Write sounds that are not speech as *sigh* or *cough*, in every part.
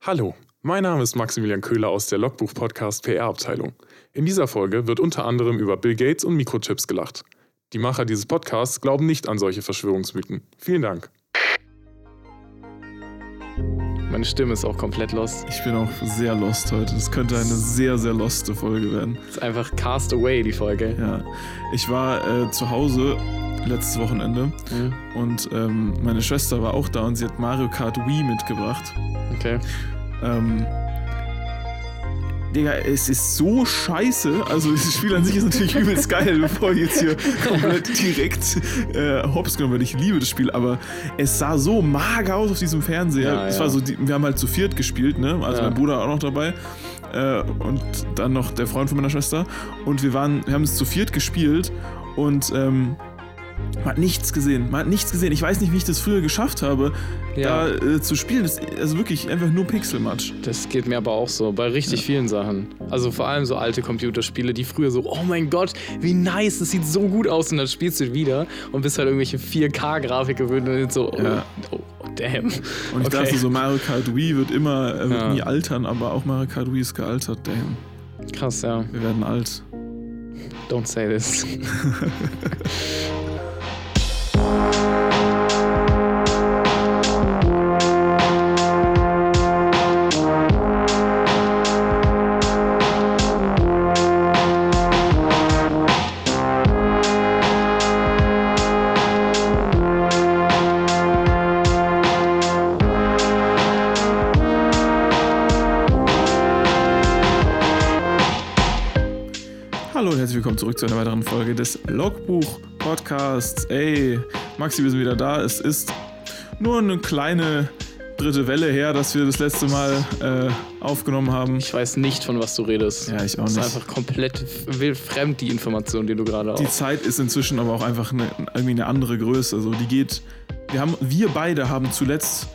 Hallo, mein Name ist Maximilian Köhler aus der Logbuch-Podcast PR-Abteilung. In dieser Folge wird unter anderem über Bill Gates und Mikrochips gelacht. Die Macher dieses Podcasts glauben nicht an solche Verschwörungsmythen. Vielen Dank. Meine Stimme ist auch komplett lost. Ich bin auch sehr lost heute. Das könnte eine sehr, sehr loste Folge werden. Das ist einfach Cast Away, die Folge. Ja. Ich war äh, zu Hause letztes Wochenende Mhm. und ähm, meine Schwester war auch da und sie hat Mario Kart Wii mitgebracht. Okay. Ähm, Digga, es ist so scheiße. Also das Spiel an sich ist natürlich *laughs* übelst geil, bevor ich jetzt hier komplett direkt äh, hops genommen werde. Ich liebe das Spiel, aber es sah so mager aus auf diesem Fernseher. Ja, es ja. war so, wir haben halt zu viert gespielt, ne? Also Ja. mein Bruder auch noch dabei. Äh, und dann noch der Freund von meiner Schwester. Und wir waren, wir haben es zu viert gespielt und ähm, man hat nichts gesehen. Man hat nichts gesehen. Ich weiß nicht, wie ich das früher geschafft habe, Ja. da äh, zu spielen. Das, also wirklich einfach nur Pixelmatch. Das geht mir aber auch so, bei richtig vielen Sachen. Also vor allem so alte Computerspiele, die früher so, oh mein Gott, wie nice, das sieht so gut aus und dann spielst du wieder und bist halt irgendwelche 4K-Grafik gewöhnt und so, oh, Ja. oh, damn. Und ich Okay. dachte so, Mario Kart Wii wird immer, äh, wird Ja. nie altern, aber auch Mario Kart Wii ist gealtert, damn. Krass, ja. Wir werden alt. Don't say this. *laughs* zurück zu einer weiteren Folge des Logbuch-Podcasts. Ey, Maxi, wir sind wieder da. Es ist nur eine kleine dritte Welle her, dass wir das letzte Mal äh, aufgenommen haben. Ich weiß nicht, von was du redest. Ja, ich auch Das ist nicht. einfach komplett fremd, die Information, die du gerade Die auf. Zeit ist inzwischen aber auch einfach eine, irgendwie eine andere Größe. So, die geht. Wir haben, wir beide haben zuletzt,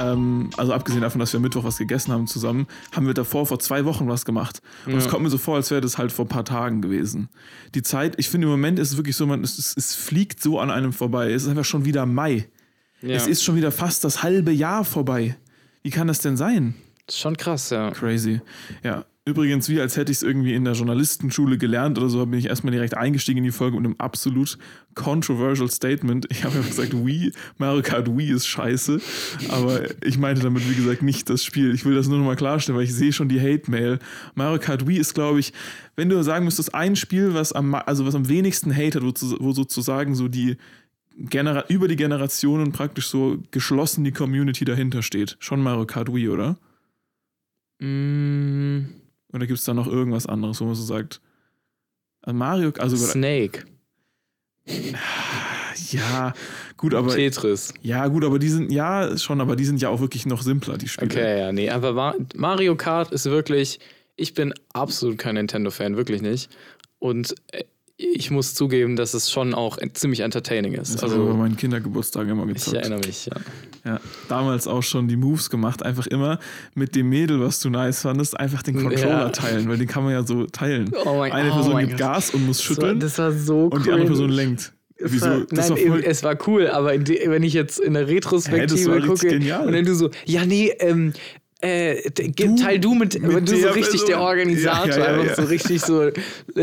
ähm, also abgesehen davon, dass wir Mittwoch was gegessen haben zusammen, haben wir davor vor zwei Wochen was gemacht. Und es Ja. kommt mir so vor, als wäre das halt vor ein paar Tagen gewesen. Die Zeit, ich finde im Moment ist es wirklich so, man, es, es, es fliegt so an einem vorbei. Es ist einfach schon wieder Mai. Ja. Es ist schon wieder fast das halbe Jahr vorbei. Wie kann das denn sein? Das ist schon krass, ja. Crazy. Ja. Übrigens, wie als hätte ich es irgendwie in der Journalistenschule gelernt oder so, bin ich erstmal direkt eingestiegen in die Folge mit einem absolut controversial Statement. Ich habe ja gesagt, Wii, Mario Kart Wii ist scheiße. Aber ich meinte damit, wie gesagt, nicht das Spiel. Ich will das nur nochmal klarstellen, weil ich sehe schon die Hate-Mail. Mario Kart Wii ist, glaube ich, wenn du sagen müsstest, ein Spiel, was am, also was am wenigsten Hate hat, wo, wo sozusagen so die Genera über die Generationen praktisch so geschlossen die Community dahinter steht. Schon Mario Kart Wii, oder? Mm, Oder gibt es da noch irgendwas anderes, wo man so sagt, also Mario, also Snake. ja, gut, aber Tetris. ja, gut, aber die sind ja schon, aber die sind ja auch wirklich noch simpler, die Spiele. Okay, ja, nee, aber Ma- Mario Kart ist wirklich, ich bin absolut kein Nintendo-Fan, wirklich nicht. Und äh, ich muss zugeben, dass es schon auch ziemlich entertaining ist. Das also, habe ich bei meinen Kindergeburtstagen immer ich gezockt. erinnere mich, ja. Ja, damals auch schon die Moves gemacht, einfach immer mit dem Mädel, was du nice fandest, einfach den Controller Ja. teilen, weil den kann man ja so teilen. Oh mein- Eine oh Person gibt Gott. Gas und muss Das war, schütteln das war so und die andere. Person lenkt. Es Wieso? Nein, war voll, es war cool, aber wenn ich jetzt in der Retrospektive richtig gucke genial. und dann du so, ja, nee, ähm, äh, d- ge- teil du mit, mit du so richtig Person. der Organisator, Ja, ja, ja, so richtig so äh,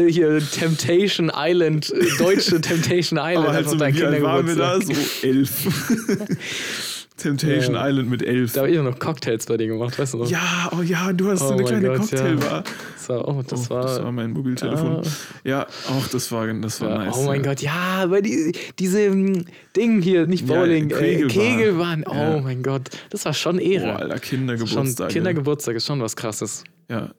hier Temptation Island, äh, deutsche Temptation Island, aber halt so, wie alt waren wir da? So elf. *laughs* Temptation Ja. Island mit elf. Da habe ich auch noch Cocktails bei dir gemacht, weißt du noch? Ja, oh ja, du hast Oh so eine mein kleine Gott, Cocktailbar. Das war, oh, das oh, war, das war mein Mobiltelefon. Ah. Ja, auch das war, das war ja, nice. oh mein ja. Gott, ja, aber die, diese ähm, Ding hier, nicht Ja, Bowling, äh, Kegelbahn. Kegelbahn, oh Ja. mein Gott, das war schon Ehre. Boah, Alter, schon Kindergeburtstag. Kindergeburtstag ist schon was krasses. ja.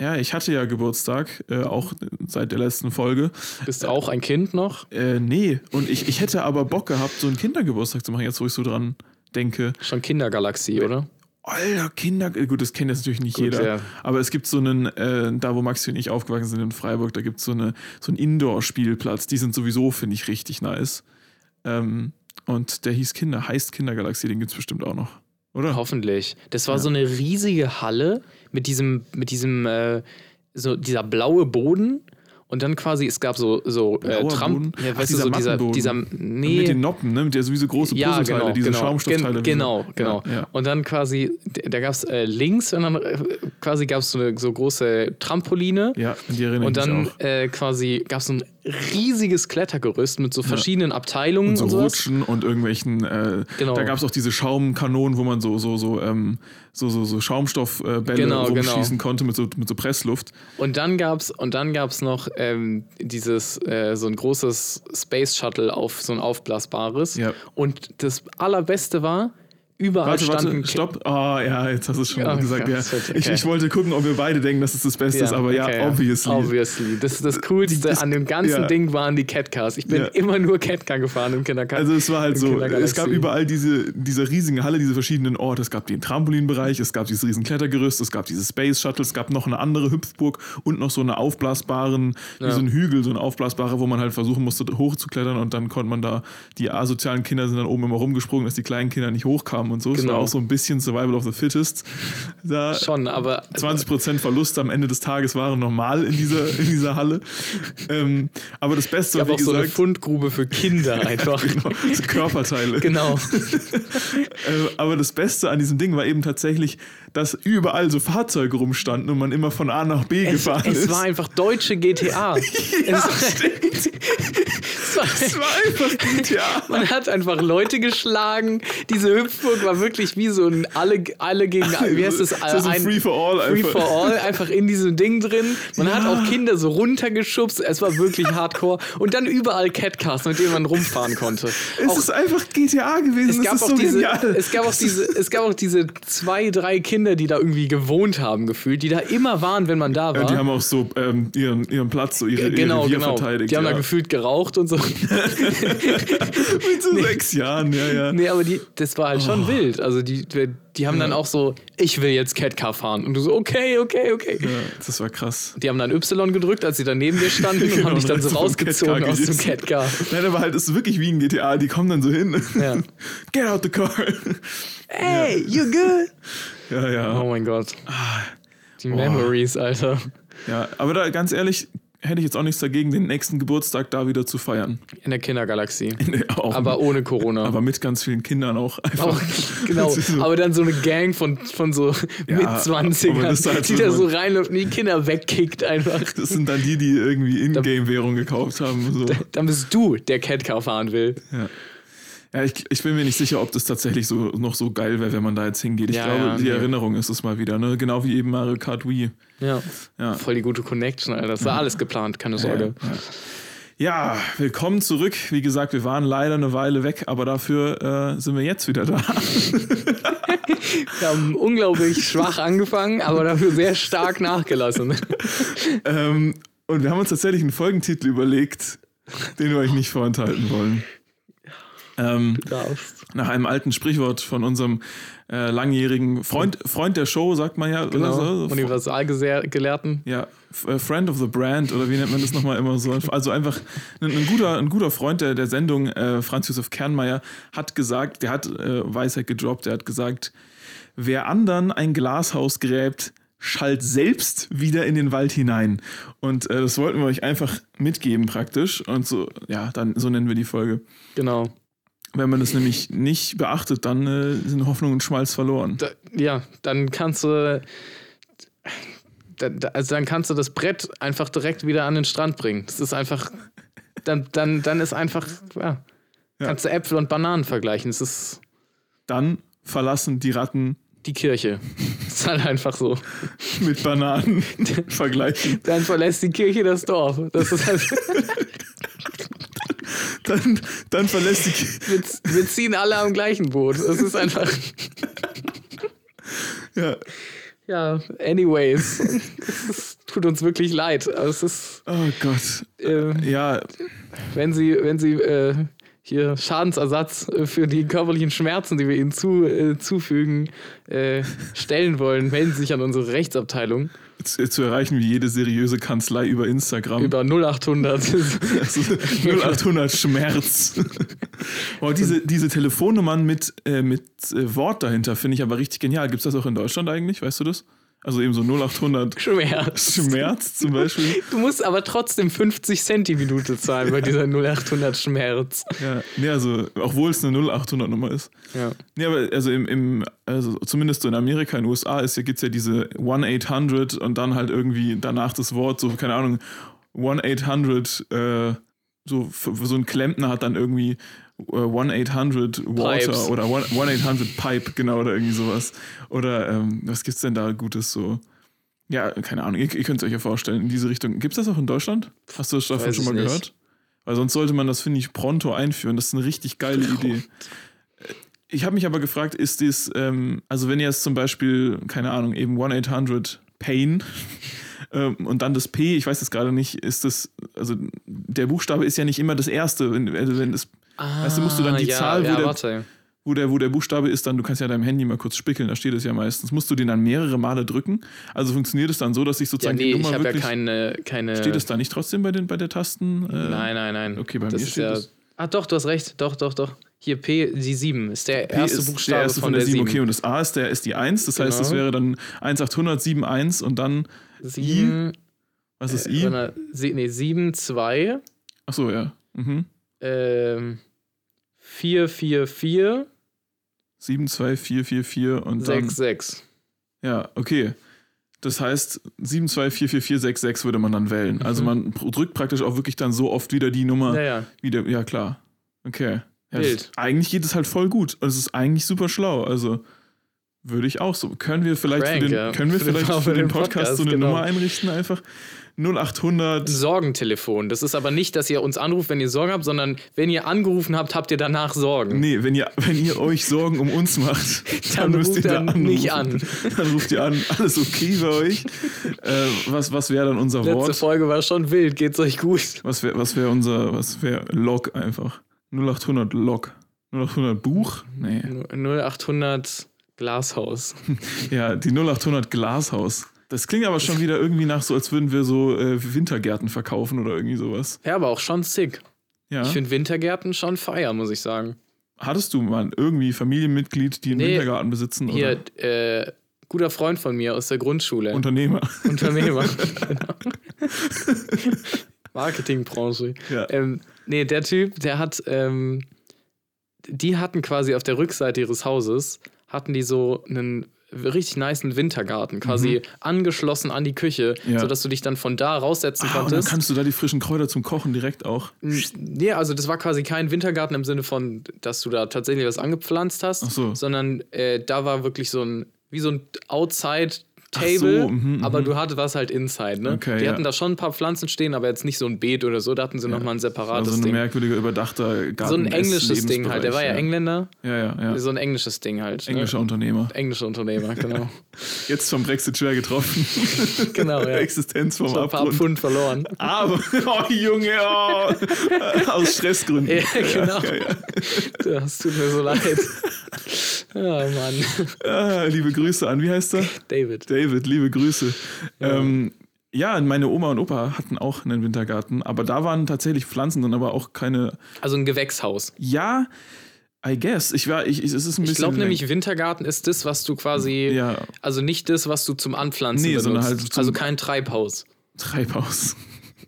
ja, ich hatte ja Geburtstag, äh, auch seit der letzten Folge. Bist du auch ein Kind noch? Äh, nee, und ich, ich hätte aber Bock gehabt, so einen Kindergeburtstag zu machen, jetzt wo ich so dran denke. Schon Kindergalaxie, oder? Alter, Kinder, äh, gut, das kennt jetzt natürlich nicht Gut, jeder, ja. aber es gibt so einen, äh, da wo Maxi und ich aufgewachsen sind in Freiburg, da gibt es so, eine, so einen Indoor-Spielplatz, die sind sowieso, finde ich, richtig nice. Ähm, und der hieß Kinder, heißt Kindergalaxie, den gibt es bestimmt auch noch, oder? Hoffentlich. Das war Ja. so eine riesige Halle mit diesem, mit diesem, äh, so dieser blaue Boden Und dann quasi, es gab so, so äh, Tramp, ja, Ach, weißt du, dieser so dieser, dieser, nee, Mit den Noppen, ne? Mit der sowieso große ja, genau, diese genau. Schaumstoffteile. Gen genau, genau. Ja, ja. Und dann quasi, da gab es äh, links und dann äh, quasi gab es so eine so große Trampoline. Ja, die erinnere Und dann mich auch. äh, quasi gab es so ein riesiges Klettergerüst mit so verschiedenen Abteilungen und, Und so sowas. Rutschen und irgendwelchen, äh, Genau. da gab es auch diese Schaumkanonen, wo man so, so, so, ähm, so, so, so Schaumstoffbälle äh, Genau, rumschießen genau. konnte mit so, mit so Pressluft. Und dann gab's und dann gab's noch ähm, dieses äh, so ein großes Space Shuttle auf so ein aufblasbares. Ja. Und das allerbeste war, überall Warte, standen warte, stopp. Ah, ja, jetzt hast du es schon Ja, gesagt. ja, Ja. wird- Ich, okay. ich wollte gucken, ob wir beide denken, dass es das Beste ist, aber ja, okay, obviously. Obviously. Das, das Coolste Das- an dem ganzen ja. Ding waren die Catcars. Ich bin Ja. immer nur Catcar gefahren im Kindergarten. Also es war halt so, es gab überall diese, diese riesigen Halle, diese verschiedenen Orte. Es gab den Trampolinbereich, es gab dieses riesen Klettergerüst, es gab diese Space Shuttle, es gab noch eine andere Hüpfburg und noch so eine aufblasbaren, wie Ja. so ein Hügel, so ein aufblasbarer, wo man halt versuchen musste hochzuklettern und dann konnte man da, die asozialen Kinder sind dann oben immer rumgesprungen, dass die kleinen Kinder nicht hochkamen und so. Es Genau. war auch so ein bisschen Survival of the Fittest. Da Schon, aber 20% Verlust am Ende des Tages waren normal in dieser, in dieser Halle. Ähm, aber das Beste es war, wie auch so eine gesagt, Fundgrube für Kinder *laughs* einfach. genau, Körperteile. genau. *laughs* Äh, aber das Beste an diesem Ding war eben tatsächlich, dass überall so Fahrzeuge rumstanden und man immer von A nach B Es, gefahren es ist. war einfach deutsche GTA. *laughs* ja, es, stimmt. *laughs* es war, Es einfach GTA. Man hat einfach Leute geschlagen. Diese Hüpfburg war wirklich wie so ein alle, alle gegen wie heißt das? So, so ein Free for All Free einfach. for All einfach in diesem Ding drin. Man hat Ja. auch Kinder so runtergeschubst. Es war wirklich Hardcore und dann überall Catcars, mit denen man rumfahren konnte. Es Auch ist einfach GTA gewesen. es gab, das ist auch so diese, genial. es, gab auch diese, es gab auch diese zwei, drei Kinder, die da irgendwie gewohnt haben, gefühlt, die da immer waren, wenn man da war. ja, die haben auch so ähm, ihren, ihren Platz, so ihre, genau, ihr Revier genau. verteidigt. Die haben ja. da gefühlt geraucht und so. *laughs* Mit so sechs Jahren, ja, ja. Nee, aber die, das war halt Oh. schon wild. Also die, die haben dann auch so, ich will jetzt Catcar fahren. Und du so, okay, okay, okay. ja. Das war krass. Die haben dann Y gedrückt, als sie dann neben dir standen und *laughs* Genau, haben dich dann so rausgezogen aus dem. Catcar. Nein, aber halt, ist wirklich wie ein GTA. Die kommen dann so hin. Ja. *laughs* Get out the car. Hey, you good? Ja, ja. Oh mein Gott. Die Memories, Alter. Ja, aber da ganz ehrlich, hätte ich jetzt auch nichts dagegen, den nächsten Geburtstag da wieder zu feiern. In der Kindergalaxie. *laughs* Nee, auch, Aber ohne Corona. aber mit ganz vielen Kindern auch *laughs* einfach. Auch, genau, *laughs* so- aber dann so eine Gang von, von so Ja, mit aber das 20ern, ist halt die so da so rein und die Kinder wegkickt einfach. Das sind dann die, die irgendwie Ingame-Währung gekauft haben. So. Dann bist du, der Catcar fahren will. Ja. Ja, ich, ich bin mir nicht sicher, ob das tatsächlich so noch so geil wäre, wenn man da jetzt hingeht. Ich Ja, glaube, ja, die nee. Erinnerung ist es mal wieder, ne? Genau wie eben Mario Kart Wii. Ja. Ja. Voll die gute Connection, Alter. Das war alles geplant, keine Sorge. Ja, willkommen zurück. Wie gesagt, wir waren leider eine Weile weg, aber dafür äh, sind wir jetzt wieder da. *laughs* Wir haben unglaublich schwach angefangen, aber dafür sehr stark nachgelassen. ähm, und wir haben uns tatsächlich einen Folgentitel überlegt, den wir euch nicht vorenthalten wollen. Ähm, nach einem alten Sprichwort von unserem äh, langjährigen Freund, Freund der Show, sagt man ja. oder Genau. so. Universalgelehrten. Ja, äh, Friend of the Brand oder wie nennt man das nochmal immer so? Also einfach ein, ein, guter, ein guter Freund der, der Sendung, äh, Franz Josef Kernmeier, hat gesagt, der hat äh, Weisheit gedroppt, der hat gesagt, wer anderen ein Glashaus gräbt, schallt selbst wieder in den Wald hinein. Und äh, das wollten wir euch einfach mitgeben praktisch. Und so, ja, dann so nennen wir die Folge. Genau. Wenn man das nämlich nicht beachtet, dann äh, sind Hoffnung und Schmalz verloren. Da, ja, dann kannst du. Da, da, also dann kannst du das Brett einfach direkt wieder an den Strand bringen. Das ist einfach. Dann, dann, dann ist einfach. Ja, Ja. Kannst du Äpfel und Bananen vergleichen. Es ist Dann verlassen die Ratten die Kirche. Das ist halt einfach so. *laughs* mit Bananen *laughs* vergleichen. Dann verlässt die Kirche das Dorf. Das ist halt. *laughs* Dann, dann verlässt die Wir, wir ziehen alle am gleichen Boot. Es ist einfach. ja. Ja, anyways. Es tut uns wirklich leid. Aber es ist. Oh Gott. Äh, Ja, wenn Sie, wenn Sie äh, hier Schadensersatz äh, für die körperlichen Schmerzen, die wir Ihnen zu, äh, zufügen, äh, stellen wollen, melden Sie sich an unsere Rechtsabteilung zu, zu erreichen wie jede seriöse Kanzlei über Instagram. über 0800. Also 0800 Schmerz. *laughs* oh, diese, diese Telefonnummern mit, äh, mit äh, Wort dahinter finde ich aber richtig genial. Gibt es das auch in Deutschland eigentlich? Weißt du das? Also eben so 0800 Schmerz. *laughs* Schmerz zum Beispiel. Du musst aber trotzdem 50 Cent die Minute zahlen bei dieser 0800 Schmerz. Ja, nee, also, obwohl es eine 0800-Nummer ist. Ja. Nee, aber also im, im also zumindest so in Amerika, in den USA, ist gibt es ja diese 1-800 und dann halt irgendwie danach das Wort, so, keine Ahnung, 1-800, äh, so, so ein Klempner hat dann irgendwie 1-800 Water Pipes. oder 1-800 Pipe, genau, oder irgendwie sowas. Oder ähm, was gibt's denn da Gutes so? Ja, keine Ahnung, ihr, ihr könnt es euch ja vorstellen, in diese Richtung. Gibt's das auch in Deutschland? Hast du das davon Weiß schon mal nicht. gehört? Weil sonst sollte man das, finde ich, pronto einführen. Das ist eine richtig geile Idee. Ich habe mich aber gefragt, ist das, ähm, also wenn ihr jetzt zum Beispiel, keine Ahnung, eben 1-800 Pain *laughs* ähm, und dann das P, ich weiß es gerade nicht, ist das, also der Buchstabe ist ja nicht immer das erste. Wenn, also wenn es, Weißt du, musst du dann die ja, Zahl, wo ja, der- warte. wo, der, wo der Buchstabe ist, dann, du kannst ja deinem Handy mal kurz spickeln, da steht es ja meistens, musst du den dann mehrere Male drücken. Also funktioniert es dann so, dass ich Ja, sozusagen nee, die ich Nummer habe ja wirklich. keine, keine. steht es da nicht trotzdem bei, den, bei der Tasten? Äh, Nein, nein, nein. Okay, bei das mir steht ja. es. Ah, doch, du hast recht. Doch, doch, doch. Hier P, die 7 ist der P erste ist Buchstabe der erste von der 7. Okay, und das A ist, der, ist die 1, das heißt, das Genau. wäre dann 1800 71 und dann, 7, was ist äh, I? nee, 7, 2, Achso, ja. Mhm. ähm, 4, 4, 4, 72444 und 6, dann. 6. Ja, okay. Das heißt, 7244466 würde man dann wählen. Also Mhm. man pr- drückt praktisch auch wirklich dann so oft wieder die Nummer. Ja, ja. Wieder, ja, klar. Okay. Ja, Wild. eigentlich geht es halt voll gut. Und es ist eigentlich super schlau. Also würde ich auch so. Können wir vielleicht Crank, für den, ja. können wir Für den- vielleicht für für den den Podcast, Podcast, so eine genau. Nummer einrichten einfach? 0800. Sorgentelefon. Das ist aber nicht, dass ihr uns anruft, wenn ihr Sorgen habt, sondern wenn ihr angerufen habt, habt ihr danach Sorgen. Nee, wenn ihr, wenn ihr euch Sorgen um uns macht, *laughs* Dann müsst ruft ihr da dann anrufen. nicht an. *laughs* Dann ruft ihr an, alles okay bei euch. Äh, was was wäre dann unser Letzte Wort? Folge war schon wild. Geht's euch gut? Was wäre was wär unser, was wäre Log einfach? 0800 Log. 0800 Buch? Nee. 0800 Glashaus. *laughs* Ja, die 0800 Glashaus. Das klingt aber schon wieder irgendwie nach so, als würden wir so äh, Wintergärten verkaufen oder irgendwie sowas. Ja, aber auch schon sick. Ja. Ich finde Wintergärten schon feier, muss ich sagen. Hattest du mal irgendwie Familienmitglied, die einen Nee. Wintergarten besitzen? Hier, Oder äh, guter Freund von mir aus der Grundschule. Unternehmer? *laughs* Unternehmer. genau. *laughs* Marketingbranche. Ja. Ähm, nee, der Typ, der hat, ähm, die hatten quasi auf der Rückseite ihres Hauses, hatten die so einen richtig niceen Wintergarten, quasi angeschlossen an die Küche, Mhm. Ja. sodass du dich dann von da raussetzen Ah, und dann konntest. kannst du da die frischen Kräuter zum Kochen direkt auch. Nee, also das war quasi kein Wintergarten im Sinne von, dass du da tatsächlich was angepflanzt hast, so. sondern äh, da war wirklich so ein, wie so ein Outside. Table, so, mhm, aber mhm. du hattest was halt inside, ne? Okay, die ja. hatten da schon ein paar Pflanzen stehen, aber jetzt nicht so ein Beet oder so, da hatten sie nochmal ein separates Also ein Ding. merkwürdiger, überdachter Garten. So ein englisches Ding halt, der war ja Engländer, Ja, ja, ja. so ein englisches Ding halt. Englischer Ne? Unternehmer. Englischer Unternehmer, genau. *laughs* Jetzt vom Brexit schwer getroffen. *laughs* genau, ja. Existenz vom Schon ein paar Abgrund. Pfund verloren. Aber, *laughs* oh Junge, oh. aus Stressgründen. Ja, genau. Ja, ja. Das tut mir so leid. Oh Mann. Ah, liebe Grüße an, wie heißt er? David. David, liebe Grüße. Ja. Ja. Ähm, ja, meine Oma und Opa hatten auch einen Wintergarten, aber da waren tatsächlich Pflanzen drin, aber auch keine. Also ein Gewächshaus. Ja, I guess. Ich war, ich, es ist ein bisschen. Ich glaube nämlich, Wintergarten ist das, was du quasi. Ja, Also nicht das, was du zum Anpflanzen Nee, benutzt. sondern halt also kein Treibhaus. Treibhaus.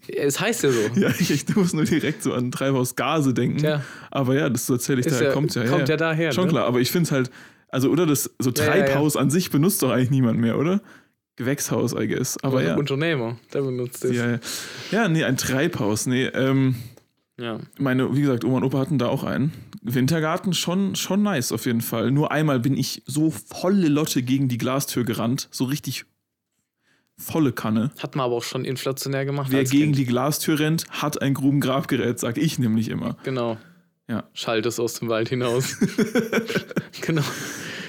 Es heißt ja so. *laughs* Ja, ich, ich muss nur direkt so an Treibhausgase denken. Ja. Aber ja, das erzähle ich, Ist daher ja- kommt ja. kommt ja daher, Schon ne? klar, aber ich finde es halt, also oder das, so Ja, ja, ja. Treibhaus an sich benutzt doch eigentlich niemand mehr, oder? Gewächshaus, I guess. Aber ja. Unternehmer, der benutzt das. Ja, ja. nee, ein Treibhaus. Nee, ähm, ja. meine, wie gesagt, Oma und Opa hatten da auch einen. Wintergarten schon, schon nice auf jeden Fall. Nur einmal bin ich so volle Lotte gegen die Glastür gerannt. So richtig volle Kanne. Hat man aber auch schon inflationär gemacht. Wer gegen kind. die Glastür rennt, hat ein Grubengrabgerät, sag ich nämlich immer. Genau. Ja. Schalt es aus dem Wald hinaus. *laughs* genau.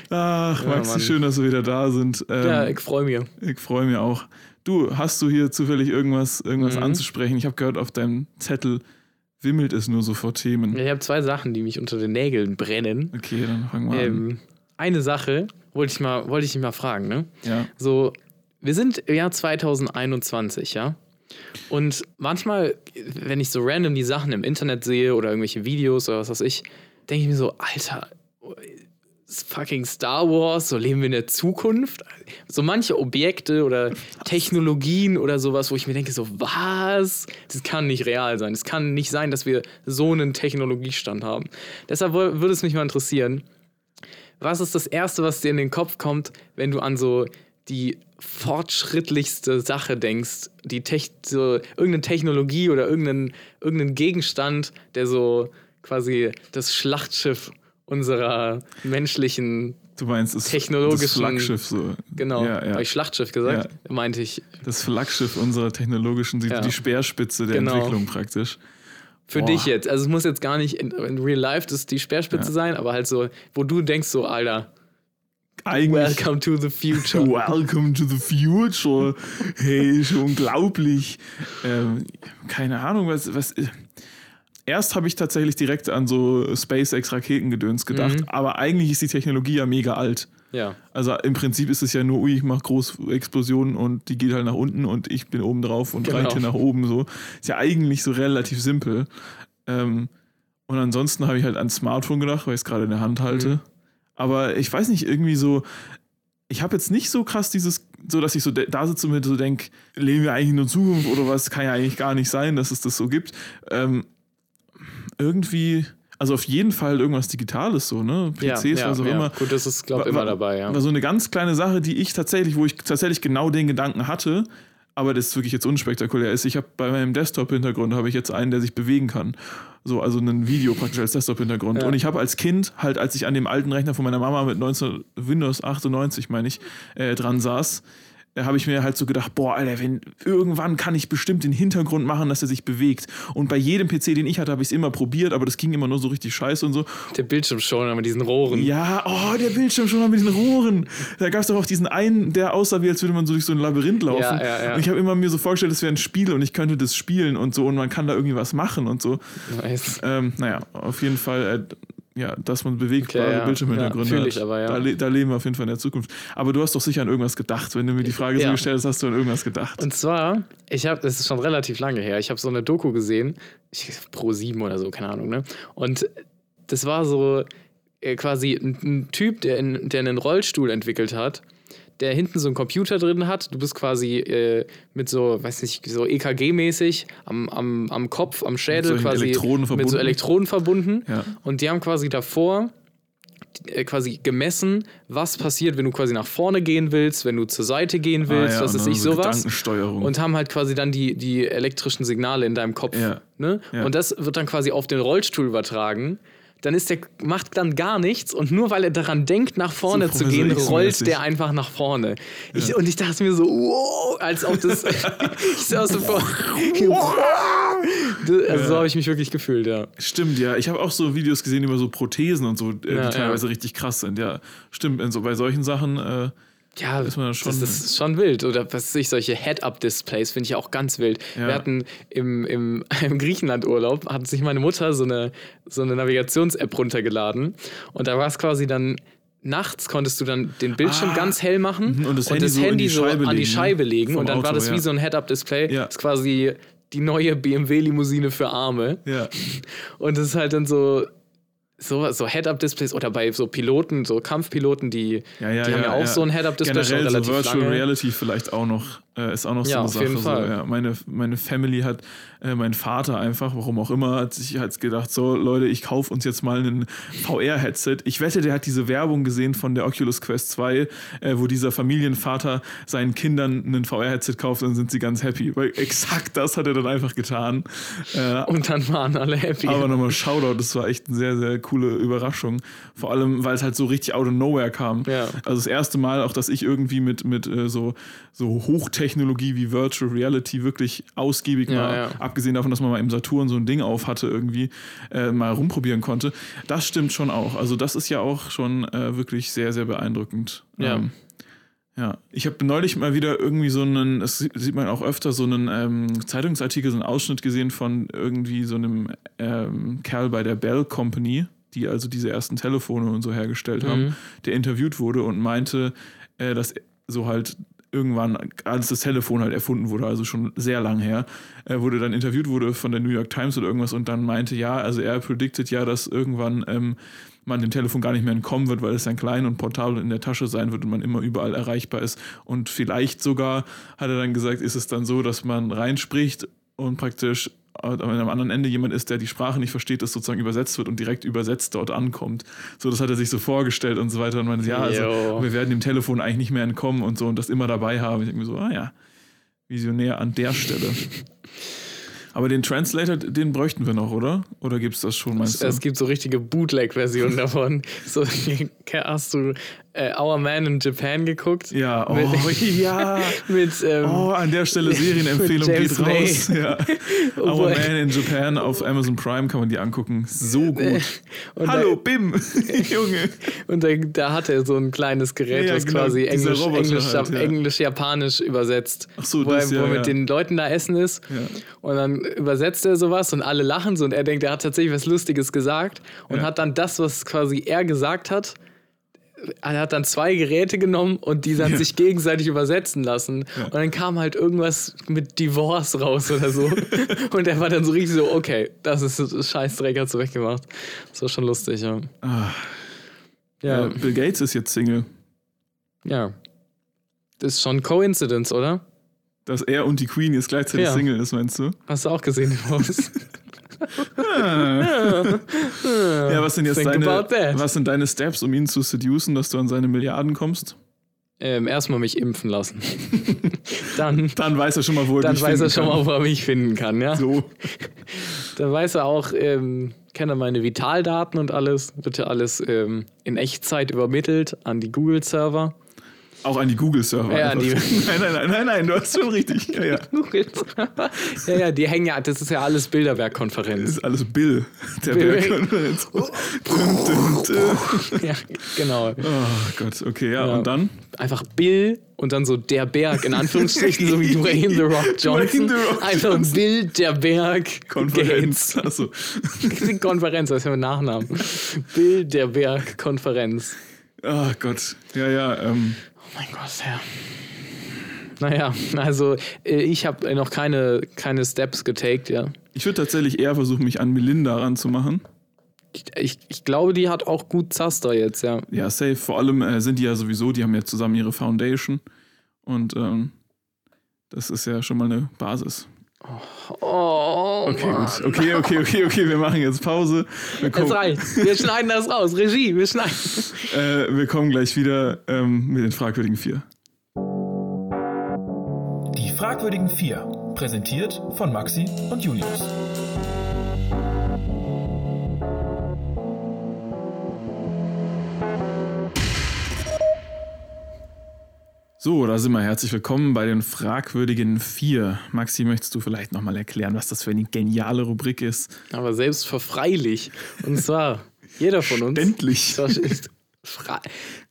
Ach, Ja, Maxi, Mann. schön, dass wir wieder da sind. Ähm, Ja, ich freue mich. ich freue mich auch. Du, hast du hier zufällig irgendwas, irgendwas Mhm. anzusprechen? Ich habe gehört, auf deinem Zettel wimmelt es nur so vor Themen. Ich habe zwei Sachen, die mich unter den Nägeln brennen. Okay, dann fangen wir an. Ähm, eine Sache wollte ich mal, wollte ich dich mal fragen, ne? Ja. So, wir sind im Jahr 2021, ja? Und manchmal, wenn ich so random die Sachen im Internet sehe oder irgendwelche Videos oder was weiß ich, denke ich mir so, Alter, fucking Star Wars, so leben wir in der Zukunft. So manche Objekte oder *laughs* Technologien oder sowas, wo ich mir denke, so was? Das kann nicht real sein. Es kann nicht sein, dass wir so einen Technologiestand haben. Deshalb würde es mich mal interessieren, was ist das Erste, was dir in den Kopf kommt, wenn du an so die fortschrittlichste Sache denkst, die Tech so irgendeine Technologie oder irgendeinen, irgendeinen Gegenstand, der so quasi das Schlachtschiff unserer menschlichen Du meinst das, technologischen das Flaggschiff so. Genau. Ja, ja. Habe ich Schlachtschiff gesagt? Meinte ich. Das Flaggschiff unserer technologischen, die, Ja. die Speerspitze der Genau. Entwicklung praktisch. Für Boah. dich jetzt. Also es muss jetzt gar nicht in, in Real Life das die Speerspitze Ja. sein, aber halt so, wo du denkst so, Alter, Eigentlich. welcome to the future. Welcome to the future. Hey, ist unglaublich. Ähm, keine Ahnung, was. was Erst habe ich tatsächlich direkt an so SpaceX-Raketengedöns gedacht, Mhm. aber eigentlich ist die Technologie ja mega alt. Ja. Also im Prinzip ist es ja nur, ui, ich mache große Explosionen und die geht halt nach unten und ich bin oben drauf und Genau. reite nach oben. So. Ist ja eigentlich so relativ simpel. Ähm, und ansonsten habe ich halt ans Smartphone gedacht, weil ich es gerade in der Hand halte. Mhm. Aber ich weiß nicht, irgendwie so, ich habe jetzt nicht so krass dieses, so dass ich so da sitze und mir so denke, leben wir eigentlich nur in Zukunft oder was, kann ja eigentlich gar nicht sein, dass es das so gibt. Ähm, irgendwie, also auf jeden Fall irgendwas Digitales so, ne? PCs, ja, ja, was auch ja. immer. Gut, das ist, glaube ich, immer dabei, ja. war so eine ganz kleine Sache, die ich tatsächlich, wo ich tatsächlich genau den Gedanken hatte, aber das wirklich jetzt unspektakulär ist. Ich habe bei meinem Desktop-Hintergrund habe ich jetzt einen, der sich bewegen kann. So, also ein Video praktisch als Desktop-Hintergrund. Ja. Und ich habe als Kind halt, als ich an dem alten Rechner von meiner Mama mit 19, Windows 98, meine ich, äh, dran saß, habe ich mir halt so gedacht, boah, Alter, wenn irgendwann kann ich bestimmt den Hintergrund machen, dass er sich bewegt. Und bei jedem PC, den ich hatte, habe ich es immer probiert, aber das ging immer nur so richtig scheiße und so. Der Bildschirmschoner mit diesen Rohren. Ja, oh, der Bildschirm schon mal mit den Rohren. Da gab es doch auch diesen einen, der aussah, wie als würde man so durch so ein Labyrinth laufen. Ja, ja, ja. Und ich habe immer mir so vorgestellt, das wäre ein Spiel und ich könnte das spielen und so und man kann da irgendwie was machen und so. Nice. Ähm, naja, auf jeden Fall, äh, ja, dass man bewegbare Okay, ja. Bildschirmhintergründe Ja, hat. aber, ja. da, le da leben wir auf jeden Fall in der Zukunft. Aber du hast doch sicher an irgendwas gedacht. Wenn du mir die Frage so gestellt hast, hast du an irgendwas gedacht. Und zwar, ich habe, das ist schon relativ lange her, ich habe so eine Doku gesehen, ich, Pro 7 oder so, keine Ahnung, ne? Und das war so äh, quasi ein, ein Typ, der, in, der einen Rollstuhl entwickelt hat, der hinten so einen Computer drin hat. Du bist quasi äh, mit so, weiß nicht, so EKG-mäßig am, am, am Kopf, am Schädel solchen quasi Elektroden mit so. Elektroden verbunden. Ja. Und die haben quasi davor äh, quasi gemessen, was passiert, wenn du quasi nach vorne gehen willst, wenn du zur Seite gehen willst, Ah, ja, was ist ich so sowas. Gedankensteuerung. Und haben halt quasi dann die, die elektrischen Signale in deinem Kopf. Ja. Ne? Und das wird dann quasi auf den Rollstuhl übertragen. Dann ist der, macht dann gar nichts und nur weil er daran denkt, nach vorne So zu gehen, rollt der einfach nach vorne. Ich, und ich dachte mir so, wow, als ob das. *laughs* ich saß so vor. Also *laughs* so habe ich mich wirklich gefühlt, ja. Stimmt, ja. Ich habe auch so Videos gesehen über so Prothesen und so, äh, Ja, die teilweise ja. richtig krass sind. Ja, stimmt. So bei solchen Sachen, äh, Ja, Ist man schon- das, das ist schon wild. Oder was weiß ich, solche Head-Up-Displays finde ich auch ganz wild. Ja. Wir hatten im, im, *laughs* im Griechenland-Urlaub, hat sich meine Mutter so eine, so eine Navigations-App runtergeladen. Und da war es quasi dann, nachts konntest du dann den Bildschirm Ah, ganz hell machen mhm, und das Handy so in die so Scheibe an die legen, ne? Scheibe legen. Und dann war Auto, das wie ja. so ein Head-Up-Display. Ja. Das ist quasi die neue BMW-Limousine für Arme. ja. Und das ist halt dann so. So, so Head-Up-Displays oder bei so Piloten, so Kampfpiloten, die, Ja, ja, die haben ja auch so ein Head-Up-Display schon Generell so relativ Virtual lange. Reality vielleicht auch noch, äh, ist auch noch so Ja, eine auf Sache. jeden so, Fall. ja. meine, meine Family hat, äh, mein Vater einfach, warum auch immer, hat sich halt gedacht, so Leute, ich kaufe uns jetzt mal ein VR-Headset. Ich wette, der hat diese Werbung gesehen von der Oculus Quest 2, äh, wo dieser Familienvater seinen Kindern ein VR-Headset kauft und dann sind sie ganz happy. Weil exakt das hat er dann einfach getan. Äh, Und dann waren alle happy. aber nochmal Shoutout, das war echt eine sehr, sehr coole Überraschung. Vor allem, weil es halt so richtig out of nowhere kam. Ja. Also das erste Mal auch, dass ich irgendwie mit, mit äh, so, so Hochtechnologie wie Virtual Reality wirklich ausgiebig Ja, mal, ja. abgesehen davon, dass man mal im Saturn so ein Ding auf hatte, irgendwie äh, mal rumprobieren konnte. Das stimmt schon auch. Also das ist ja auch schon äh, wirklich sehr, sehr beeindruckend. Ja. Ähm, ja, ich habe neulich mal wieder irgendwie so einen, das sieht man auch öfter, so einen ähm, Zeitungsartikel, so einen Ausschnitt gesehen von irgendwie so einem ähm, Kerl bei der Bell Company, die also diese ersten Telefone und so hergestellt haben, Mhm. der interviewt wurde und meinte, äh, dass so halt irgendwann, als das Telefon halt erfunden wurde, also schon sehr lang her, äh, wurde dann interviewt wurde von der New York Times oder irgendwas und dann meinte, ja, also er prediktet ja, dass irgendwann ähm, man dem Telefon gar nicht mehr entkommen wird, weil es dann klein und portabel in der Tasche sein wird und man immer überall erreichbar ist. Und vielleicht sogar, hat er dann gesagt, ist es dann so, dass man reinspricht und praktisch am anderen Ende jemand ist, der die Sprache nicht versteht, das sozusagen übersetzt wird und direkt übersetzt dort ankommt. So, das hat er sich so vorgestellt und so weiter. Und man ja, also wir werden dem Telefon eigentlich nicht mehr entkommen und so und das immer dabei haben. Ich denke mir so, ah ja, Visionär an der Stelle. *laughs* Aber den Translator, den bräuchten wir noch, oder? Oder gibt es das schon, meinst du? Es gibt so richtige Bootleg-Versionen davon. So, *laughs* hast du äh, Our Man in Japan geguckt? ja, oh, Mit- *laughs* ja. *laughs* mit, ähm, Oh, an der Stelle *laughs* Serienempfehlung geht raus. Ja. Our Man in Japan auf Amazon Prime kann man die angucken. So gut. und Hallo, Bim, Junge. Da, und da, da hat er so ein kleines Gerät, Ja, was genau, quasi Englisch, Englisch, halt, ja. Englisch, Japanisch übersetzt. Ach so, wo er, das, ja, wo er ja. mit den Leuten da essen ist. Und dann übersetzt er sowas und alle lachen so und er denkt, er hat tatsächlich was Lustiges gesagt und hat dann das, was quasi er gesagt hat, er hat dann zwei Geräte genommen und die dann Ja. sich gegenseitig übersetzen lassen. Und dann kam halt irgendwas mit Divorce raus oder so. *laughs* und er war dann so richtig so, okay, das ist Scheißdreck, hat's weggemacht. Das war schon lustig, ja. Ah, Ja, Bill Gates ist jetzt Single. ja. Das ist schon Coincidence, oder? Dass er und die Queen jetzt gleichzeitig Ja. Single ist, meinst du? Hast du auch gesehen, Post? *laughs* Ja, was sind jetzt Think deine, was sind deine Steps, um ihn zu seducen, dass du an seine Milliarden kommst? ähm, erstmal mich impfen lassen. *laughs* dann Dann weiß er schon mal, wo er dann dich weiß er finden schon kann. mal, wo er mich finden kann, ja. So. *laughs* Dann weiß er auch, ähm, kennt er meine Vitaldaten und alles, wird ja alles ähm, in Echtzeit übermittelt an die Google-Server. Auch an die Google-Server. Ja, die- *laughs* nein, nein, nein, nein, nein, du hast schon richtig. Ja, ja. *laughs* Ja, ja, die hängen ja, das ist ja alles Das Bilderwerkkonferenz. ist alles Bill, der Bill. Dum, dum. *laughs* ja, genau. Oh Gott, okay, ja, Ja. und dann? Einfach Bill und dann so der Berg, in Anführungsstrichen, so wie Dwayne The Rock Johnson. The Rock Einfach Johnson. Bill, der Berg, Konferenz. Gates. Achso. Konferenz, das ist ja mein Nachnamen. Bill, der Berg, Konferenz. Oh Gott. Ja, ja, ähm, Oh mein Gott, ja. Naja, also äh, ich habe noch keine, keine Steps getaked, ja. ich würde tatsächlich eher versuchen, mich an Melinda ranzumachen. Ich, ich, ich glaube, die hat auch gut Zaster jetzt, ja. Ja, safe. Vor allem äh, sind die ja sowieso, die haben ja zusammen ihre Foundation. Und ähm, das ist ja schon mal eine Basis. Oh, Okay, gut. Okay, okay, okay, okay, wir machen jetzt Pause. Wir Es kommen, reicht. Wir schneiden das raus. Regie, wir schneiden. *laughs* äh, wir kommen gleich wieder ähm, mit den fragwürdigen vier. Die fragwürdigen vier. Präsentiert von Maxi und Julius. So, da sind wir. Herzlich willkommen bei den fragwürdigen vier. Maxi, möchtest du vielleicht nochmal erklären, was das für eine geniale Rubrik ist? Aber selbst verfreilich. Und zwar, jeder von uns. Endlich. Frei.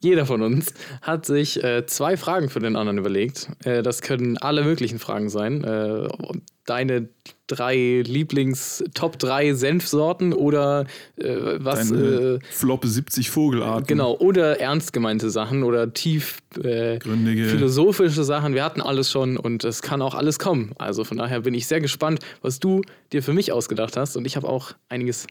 Jeder von uns hat sich äh, zwei Fragen für den anderen überlegt. Äh, das können alle möglichen Fragen sein. Äh, deine drei Lieblings Top 3 Senfsorten oder äh, was Deine äh, Flop 70 Vogelarten. genau oder ernst gemeinte Sachen oder tief äh, philosophische Sachen. Wir hatten alles schon und es kann auch alles kommen. Also von daher bin ich sehr gespannt, was du dir für mich ausgedacht hast und ich habe auch einiges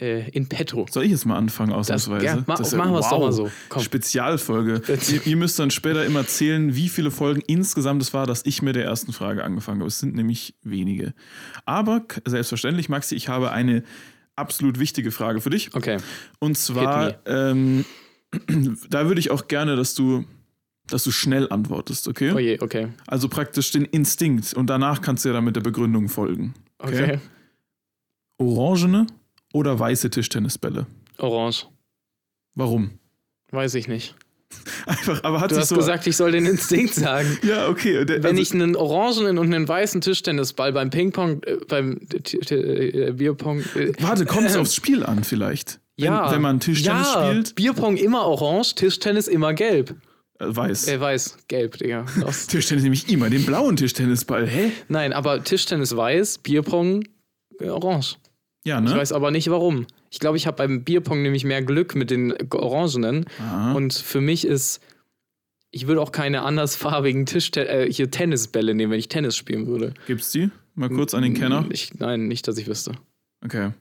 äh, in petto. Soll ich jetzt mal anfangen, ausnahmsweise? ja, ma- Das machen wir's doch mal so. Komm. Spezialfolge. *laughs* Spezi- ihr, ihr müsst dann später immer zählen, wie viele Folgen insgesamt es war, dass ich mit der ersten Frage angefangen habe. Es sind nämlich wenige. Aber selbstverständlich, Maxi, ich habe eine absolut wichtige Frage für dich. Okay. Und zwar, ähm, *clears throat* da würde ich auch gerne, dass du, dass du schnell antwortest, okay? Oh je, okay. Also praktisch den Instinkt und danach kannst du ja dann mit der Begründung folgen. Okay. Orangene oder weiße Tischtennisbälle? Orange. Warum? Weiß ich nicht. Einfach, aber hat Du hast so. gesagt, ich soll den *laughs* Instinkt sagen. ja, okay. Der, Wenn also, ich einen orangenen und einen weißen Tischtennisball beim Ping-Pong, äh, beim äh, Bierpong. Äh, warte, kommt es ähm, aufs Spiel an, vielleicht? Wenn, ja. Wenn man Tischtennis ja, spielt, Bierpong immer orange, Tischtennis immer gelb. äh, weiß. Äh, weiß, gelb, Digga. *laughs* Tischtennis nämlich immer den blauen Tischtennisball. Hä? Nein, aber Tischtennis weiß, Bierpong äh, orange. Ja, Ich ne? weiß aber nicht warum. Ich glaube, ich habe beim Bierpong nämlich mehr Glück mit den Orangenen. Aha. Und für mich ist ich würde auch keine andersfarbigen Tisch äh, hier Tennisbälle nehmen, wenn ich Tennis spielen würde. Gibt's die? Mal kurz an den Kenner. Ich, nein, nicht, dass ich wüsste. Okay.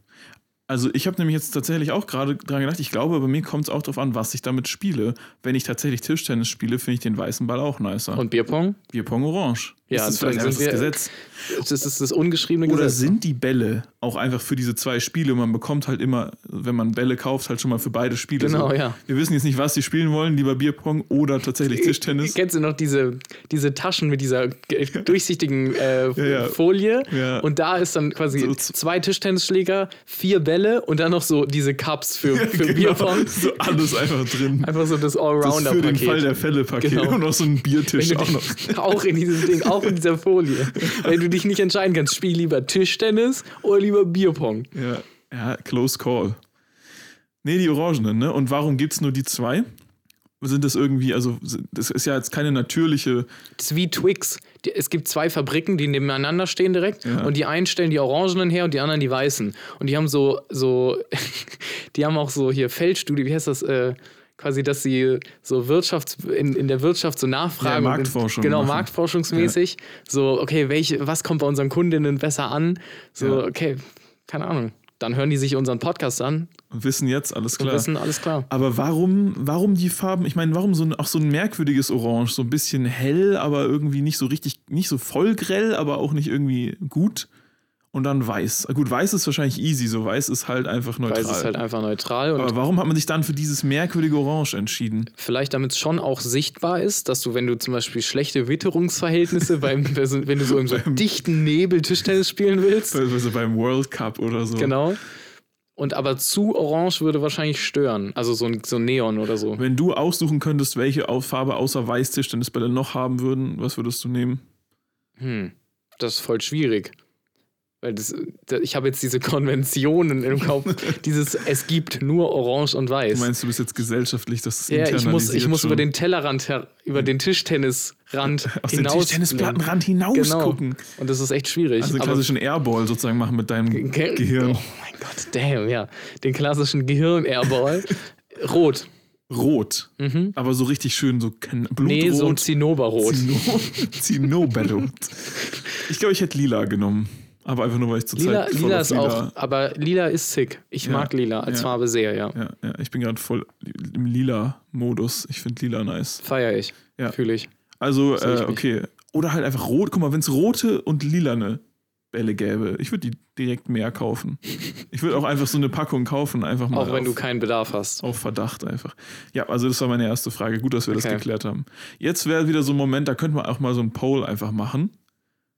Also ich habe nämlich jetzt tatsächlich auch gerade dran gedacht, ich glaube, bei mir kommt es auch darauf an, was ich damit spiele. Wenn ich tatsächlich Tischtennis spiele, finde ich den weißen Ball auch nicer. Und Bierpong? Bierpong orange. Ja, ist das vielleicht einfach das Gesetz? Das ist das ungeschriebene Oder Gesetz. sind die Bälle auch einfach für diese zwei Spiele? Man bekommt halt immer, wenn man Bälle kauft, halt schon mal für beide Spiele. Genau, so. ja. Wir wissen jetzt nicht, was sie spielen wollen, lieber Bierpong oder tatsächlich Tischtennis. Kennst du noch diese, diese Taschen mit dieser *laughs* durchsichtigen äh, ja. Folie? Ja. Und da ist dann quasi So zwei Tischtennisschläger, vier Bälle und dann noch so diese Cups für, *laughs* für Genau, Bierpong. So alles einfach drin. Einfach so das Das für den Fall Allrounder-Paket. der Fälle-Paket. Genau. Und noch so ein Biertisch auch noch. *laughs* auch in diesem Ding, auch in dieser Folie. Wenn du dich nicht entscheiden kannst, spiel lieber Tischtennis oder lieber Bierpong. Ja, ja, close call. Nee, die Orangenen, ne? Und warum gibt es nur die zwei? Sind das irgendwie, also das ist ja jetzt keine natürliche. Das ist wie Twix. Es gibt zwei Fabriken, die nebeneinander stehen direkt. Ja. Und die einen stellen die Orangenen her und die anderen die Weißen. Und die haben so, so *laughs* die haben auch so hier Feldstudie, wie heißt das? Äh, quasi, dass sie so Wirtschafts-, in, in der Wirtschaft so nachfragen. Ja, und- Marktforschung Genau, machen. marktforschungsmäßig. So, okay, welche, was kommt bei unseren Kundinnen besser an? So, Ja. okay, keine Ahnung. Dann hören die sich unseren Podcast an Und wissen jetzt, alles und klar. wissen, alles klar. Aber warum, warum die Farben? Ich meine, warum so ein, auch so ein merkwürdiges Orange? So ein bisschen hell, aber irgendwie nicht so richtig, nicht so voll grell, aber auch nicht irgendwie gut. Und dann weiß. Gut, weiß ist wahrscheinlich easy, so weiß ist halt einfach neutral. Weil es ist halt einfach neutral und aber warum hat man sich dann für dieses merkwürdige Orange entschieden? Vielleicht damit es schon auch sichtbar ist, dass du, wenn du zum Beispiel schlechte Witterungsverhältnisse, beim, *laughs* wenn du so im so dichten Nebel Tischtennis spielen willst, Also beim World Cup oder so. genau. Und aber zu orange würde wahrscheinlich stören. Also so ein, so ein Neon oder so. Wenn du aussuchen könntest, welche Farbe außer Weiß Tischtennisbälle noch haben würden, was würdest du nehmen? Hm, das ist voll schwierig. Weil das, da- ich habe jetzt diese Konventionen im Kopf. *laughs* dieses, es gibt nur orange und weiß. Du meinst, du bist jetzt gesellschaftlich, dass das ja, ich muss, ich muss schon über den Tellerrand, her, über den Tischtennisrand *laughs* aus dem hinaus. Tischtennisplattenrand hinaus Genau. gucken. Und das ist echt schwierig. Also den Aber- klassischen Airball sozusagen machen mit deinem Ge- Gehirn. Oh mein Gott, damn, ja. Den klassischen Gehirn-Airball. *laughs* Rot. Rot. Mhm. Aber so richtig schön, so Blutrot. Nee, so Zinnoberrot. Zinno- Zinnobello. Ich glaube, ich hätte lila genommen. Aber einfach nur, weil ich zur Lila, Zeit lila ist auch, aber lila ist sick. Ich Ja, mag lila als ja. Farbe sehr, ja. Ja, ja, ich bin gerade voll im lila Modus. Ich finde lila nice. Feier ich. Ja. Fühle ich. Also, ich äh, mich. okay. Oder halt einfach rot. Guck mal, wenn es rote und lilane Bälle gäbe, ich würde die direkt mehr kaufen. Ich würde auch einfach so eine Packung kaufen, einfach mal. Auch wenn auf, du keinen Bedarf hast. auf Verdacht einfach. Ja, also das war meine erste Frage. Gut, dass wir das Okay. geklärt haben. Jetzt wäre wieder so ein Moment, da könnte man auch mal so ein Poll einfach machen.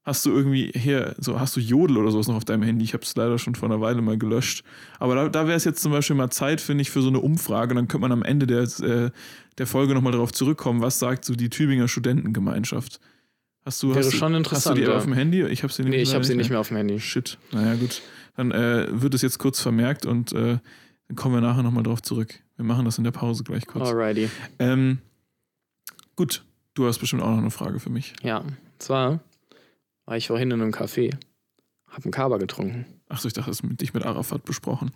Hast du irgendwie hier, so hast du Jodel oder sowas noch auf deinem Handy? Ich habe es leider schon vor einer Weile mal gelöscht. Aber da, da wäre es jetzt zum Beispiel mal Zeit, finde ich, für so eine Umfrage. Dann könnte man am Ende der, äh, der Folge nochmal darauf zurückkommen, was sagt so die Tübinger Studentengemeinschaft? Hast du, Wäre hast du, schon Hast du interessant, die ja. auf dem Handy? Ich habe sie Nee, ich habe leider sie nicht mehr auf dem Handy. Shit. Naja, gut. Dann äh, wird es jetzt kurz vermerkt und äh, dann kommen wir nachher nochmal drauf zurück. Wir machen das in der Pause gleich kurz. Alrighty. Ähm, gut, du hast bestimmt auch noch eine Frage für mich. Ja. Zwar war ich vorhin in einem Café, hab einen Kaba getrunken. Achso, ich dachte, das mit dich mit Arafat besprochen.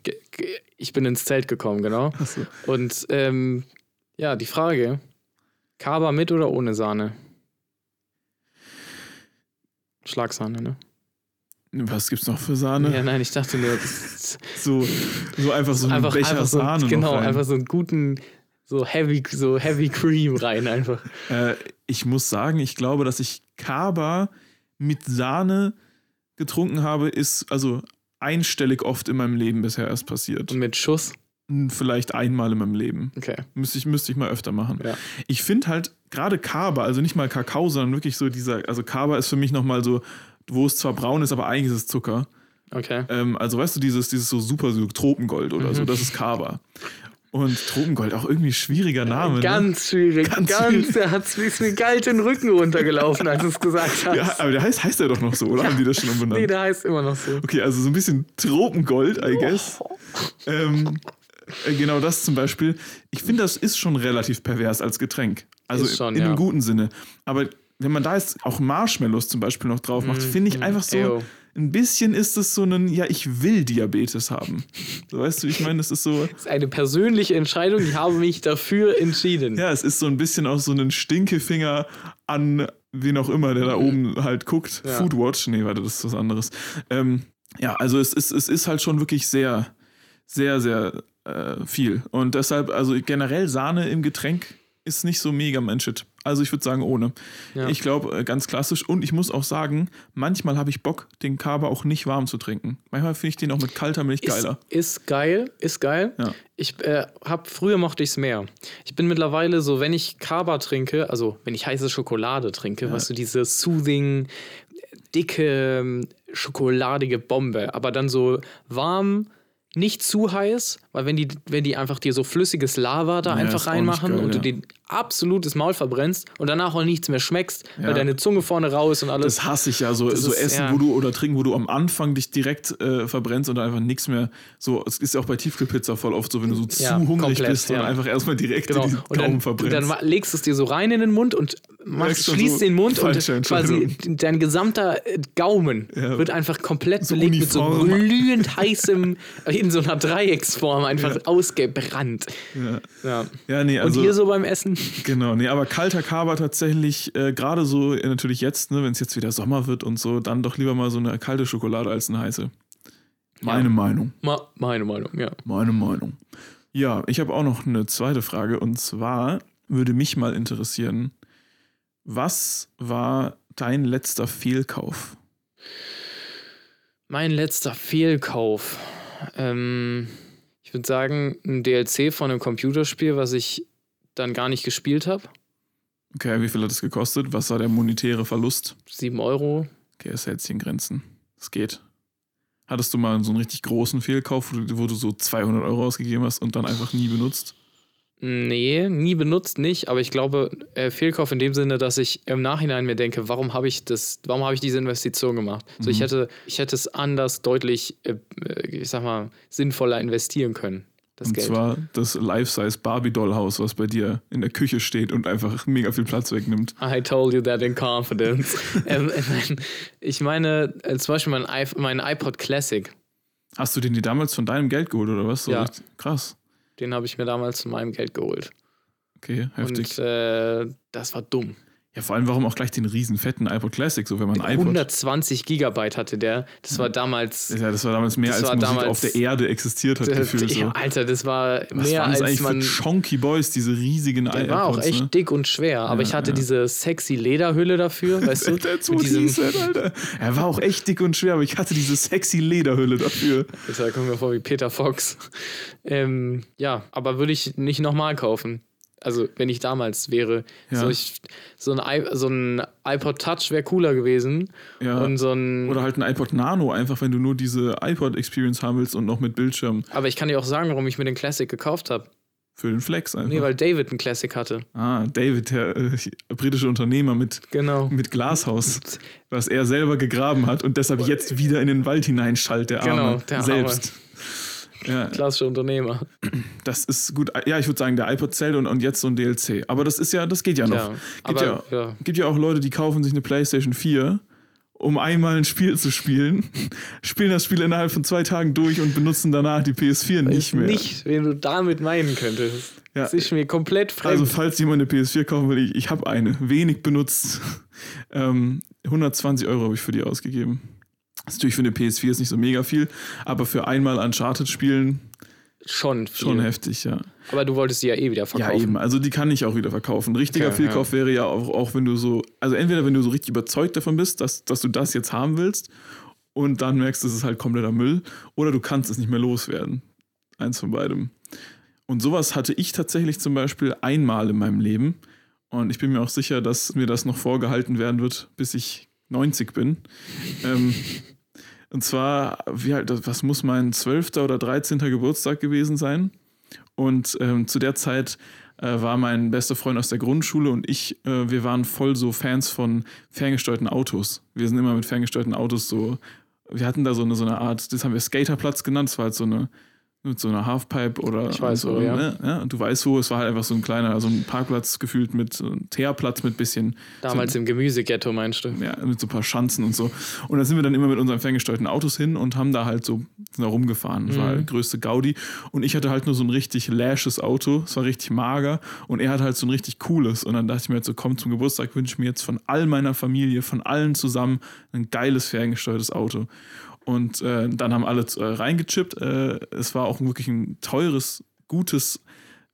Ich bin ins Zelt gekommen, genau. Achso. Und ähm, ja, die Frage: Kaba mit oder ohne Sahne? Schlagsahne, ne? Was gibt's noch für Sahne? Ja, nein, ich dachte nur, So, so einfach so einen einfach, Becher einfach so, Sahne genau, einfach so einen guten, so heavy, so heavy Cream rein einfach. Äh, ich muss sagen, ich glaube, dass ich Kaba mit Sahne getrunken habe, ist also einstellig oft in meinem Leben bisher erst passiert. Und mit Schuss. Vielleicht einmal in meinem Leben. Okay. Müsste ich, müsste ich mal öfter machen. Ja. Ich finde halt gerade Kaba, also nicht mal Kakao, sondern wirklich so dieser, also Kaba ist für mich nochmal so, wo es zwar braun ist, aber eigentlich ist es Zucker. Okay. Ähm, also weißt du, dieses, dieses so super so Tropengold oder so, Mhm. das ist Kaba. Und Tropengold, auch irgendwie schwieriger Name. ne? Ganz schwierig. Ganz Ganz, schwierig. der hat ist mir kalt den Rücken runtergelaufen, als du es gesagt hast. Ja, aber der heißt, heißt der doch noch so, oder? Haben die das schon umbenannt? nee, der heißt immer noch so. Okay, also so ein bisschen Tropengold, I guess. Ähm, äh, genau das zum Beispiel. Ich finde, das ist schon relativ pervers als Getränk. Also Ist schon, in ja. einem guten Sinne. Aber wenn man da jetzt auch Marshmallows zum Beispiel noch drauf macht, finde ich einfach so. Ew. Ein bisschen ist es so ein, ja, ich will Diabetes haben. So, weißt du, ich meine, es ist so. Das ist eine persönliche Entscheidung, ich habe mich dafür entschieden. Ja, es ist so ein bisschen auch so ein Stinkefinger an wen auch immer, der da oben halt guckt. Ja. Foodwatch. Nee, warte, das ist was anderes. Ähm, ja, also es ist, es ist halt schon wirklich sehr, sehr, sehr äh, viel. Und deshalb, also generell Sahne im Getränk ist nicht so mega mein Shit. Also ich würde sagen ohne. Ja. Ich glaube, äh, ganz klassisch. Und ich muss auch sagen, manchmal habe ich Bock, den Kaba auch nicht warm zu trinken. Manchmal finde ich den auch mit kalter Milch geiler. Ist, geil, ist geil. Ja. Ich äh, hab, früher mochte ich es mehr. Ich bin mittlerweile so, wenn ich Kaba trinke, also wenn ich heiße Schokolade trinke, weißt du, diese soothing, dicke, schokoladige Bombe, aber dann so warm, nicht zu heiß, weil wenn die, wenn die einfach dir so flüssiges Lava da Ja, einfach reinmachen geil, und du ja. dir absolutes Maul verbrennst und danach auch nichts mehr schmeckst, Ja. weil deine Zunge vorne raus und alles. Das hasse ich ja, so, Das so ist- Essen, ja. wo du oder trinken, wo du am Anfang dich direkt äh, verbrennst und dann einfach nichts mehr. So, es ist ja auch bei Tiefkühlpizza voll oft so, wenn du so zu Ja, hungrig komplett, bist und einfach erstmal direkt Genau. in die Und Gaumen dann, und verbrennst. dann legst du es dir so rein in den Mund und machst, schließt so, den Mund und quasi dein gesamter äh, Gaumen wird einfach komplett So belegt mit so uniform. glühend heißem, in so einer Dreiecksform einfach ausgebrannt. ja. Ja. nee, Und also. hier so beim Essen? *laughs* Genau, nee, aber kalter Kaba tatsächlich, äh, gerade so äh, natürlich jetzt, ne, wenn es jetzt wieder Sommer wird und so, dann doch lieber mal so eine kalte Schokolade als eine heiße. Meine Ja. Meinung. Ma meine Meinung, ja. Meine Meinung. Ja, ich habe auch noch eine zweite Frage und zwar würde mich mal interessieren, was war dein letzter Fehlkauf? Mein letzter Fehlkauf. Ähm, ich würde sagen, ein DLC von einem Computerspiel, was ich dann gar nicht gespielt habe. Okay, wie viel hat es gekostet? Was war der monetäre Verlust? 7 Euro. Okay, es hält sich in Grenzen. Es geht. Hattest du mal so einen richtig großen Fehlkauf, wo du, wo du so 200 Euro ausgegeben hast und dann einfach nie benutzt? Nee, nie benutzt nicht, aber ich glaube, äh, Fehlkauf in dem Sinne, dass ich im Nachhinein mir denke, warum habe ich das, warum habe ich diese Investition gemacht? So, ich Mhm. hätte, ich hätte es anders deutlich, äh, äh, ich sag mal, sinnvoller investieren können. Das und Geld. zwar das Life-Size Barbie-Doll-Haus, was bei dir in der Küche steht und einfach mega viel Platz wegnimmt. I told you that in confidence. *laughs* ähm, ich meine- ich meine, äh, zum Beispiel mein, I mein iPod Classic, Hast du den dir damals von deinem Geld geholt oder was? So Ja. richtig- Krass. den habe ich mir damals von meinem Geld geholt. Okay, heftig. Und äh, das war dumm. Ja, vor allem, warum auch gleich den riesen fetten iPod Classic, so wenn man iPod. 120 Gigabyte hatte der. Das war damals Ja, das war damals mehr als Musik damals- auf der Erde existiert hat, *laughs* gefühlt so. Alter, das war Was mehr waren das als eigentlich man. für Chonky Boys, diese riesigen Der war auch iPods, echt ne? dick und schwer, aber Ja, ich hatte ja. diese sexy Lederhülle dafür, *laughs* weißt du? That's Mit diesem, Alter. Er war auch echt dick und schwer, aber ich hatte diese sexy Lederhülle dafür. da kommen wir vor wie Peter Fox. Ähm, ja, aber würde ich nicht nochmal kaufen. Also, wenn ich damals wäre. Ja. So, ich, so, ein, so ein iPod Touch wäre cooler gewesen. Ja. Und so ein. Oder halt ein iPod Nano, einfach wenn du nur diese iPod-Experience haben willst und noch mit Bildschirm aber ich kann dir auch sagen, warum ich mir den Classic gekauft habe. für den Flex einfach. Nee, weil David einen Classic hatte. ah, David, der äh, britische Unternehmer mit, Genau. mit Glashaus, was er selber gegraben hat und deshalb jetzt wieder in den Wald hineinschallt, der Arme. Genau, der Arme. Ja, Klassischer Unternehmer. das ist gut. Ja, ich würde sagen, der iPod zählt und, und jetzt so ein DLC. Aber das ist ja, das geht ja noch. Ja, gibt, aber, ja, ja. gibt ja auch Leute, die kaufen sich eine PlayStation 4, um einmal ein Spiel zu spielen, *laughs* spielen das Spiel innerhalb von zwei Tagen durch und benutzen danach die PS4 nicht Nicht mehr. Nicht, wen du damit meinen könntest. Ja. Das ist mir komplett fremd. Also, falls jemand eine PS4 kaufen will, ich, ich habe eine, wenig benutzt. *laughs* Ähm, 120 Euro habe ich für die ausgegeben. Das ist natürlich für eine PS4 ist nicht so mega viel, aber für einmal Uncharted spielen schon viel. schon heftig, ja. Aber du wolltest die ja eh wieder Ja, verkaufen. eben. Also die kann ich auch wieder verkaufen. Richtiger Okay, Fehlkauf wäre ja auch, auch, wenn du so, also entweder wenn du so richtig überzeugt davon bist, dass, dass du das jetzt haben willst und dann merkst, es ist halt kompletter Müll, oder du kannst es nicht mehr loswerden. Eins von beidem. Und sowas hatte ich tatsächlich zum Beispiel einmal in meinem Leben. Und ich bin mir auch sicher, dass mir das noch vorgehalten werden wird, bis ich 90 bin. ähm, und zwar, wie halt, was muss mein 12. oder 13. Geburtstag gewesen sein? Und ähm, zu der Zeit äh, war mein bester Freund aus der Grundschule und ich, äh, wir waren voll so Fans von ferngesteuerten Autos. Wir sind immer mit ferngesteuerten Autos so, wir hatten da so eine, so eine Art, das haben wir Skaterplatz genannt, das war halt so eine, mit so einer Halfpipe oder Ich weiß so, wo, ja. Ne? ja. Und du weißt wo, es war halt einfach so ein kleiner, also ein Parkplatz gefühlt mit so einem Teerplatz mit bisschen Damals im Gemüseghetto, meinst du? ja, mit so ein paar Schanzen und so. Und da sind wir dann immer mit unseren ferngesteuerten Autos hin und haben da halt so sind da rumgefahren. Das war Mhm. halt größte Gaudi. Und ich hatte halt nur so ein richtig lashes Auto. Es war richtig mager. Und er hat halt so ein richtig cooles. Und dann dachte ich mir jetzt so, komm, zum Geburtstag wünsche mir jetzt von all meiner Familie, von allen zusammen ein geiles ferngesteuertes Auto. Und äh, dann haben alle äh, reingechippt. Äh, es war auch wirklich ein teures, gutes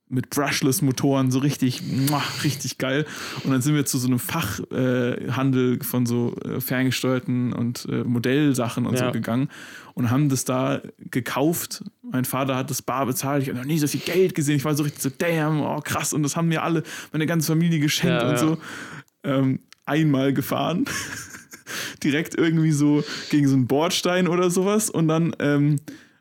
mit Brushless-Motoren, so richtig, muah, richtig geil. Und dann sind wir zu so einem Fachhandel äh, von so äh, ferngesteuerten und äh, Modellsachen und Ja. so gegangen und haben das da gekauft. Mein Vater hat das bar bezahlt. Ich habe noch nie so viel Geld gesehen. Ich war so richtig so, damn, oh krass. Und das haben mir alle, meine ganze Familie geschenkt Ja, und ja. so. Ähm, einmal gefahren. *laughs* *laughs* Direkt irgendwie so gegen so einen Bordstein oder sowas. Und dann, ähm,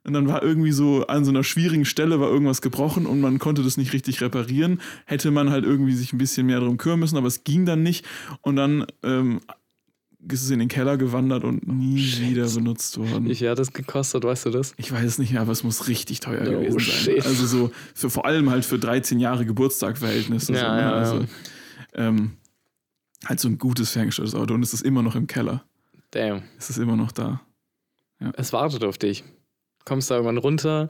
und dann war irgendwie so an so einer schwierigen Stelle war irgendwas gebrochen und man konnte das nicht richtig reparieren. Hätte man halt irgendwie sich ein bisschen mehr darum kümmern müssen, aber es ging dann nicht. Und dann ähm, ist es in den Keller gewandert und nie wieder benutzt worden. Wie viel hat das gekostet, weißt du das? Ich weiß es nicht mehr, aber es muss richtig teuer Oh, gewesen sein. shit. Also so für vor allem halt für 13 Jahre Geburtstagverhältnisse. Ja, so, ne? ja, ja. also, ähm, halt so ein gutes ferngesteuertes Auto und es ist immer noch im Keller. Damn. Es ist immer noch da. Es wartet auf dich. Kommst da irgendwann runter,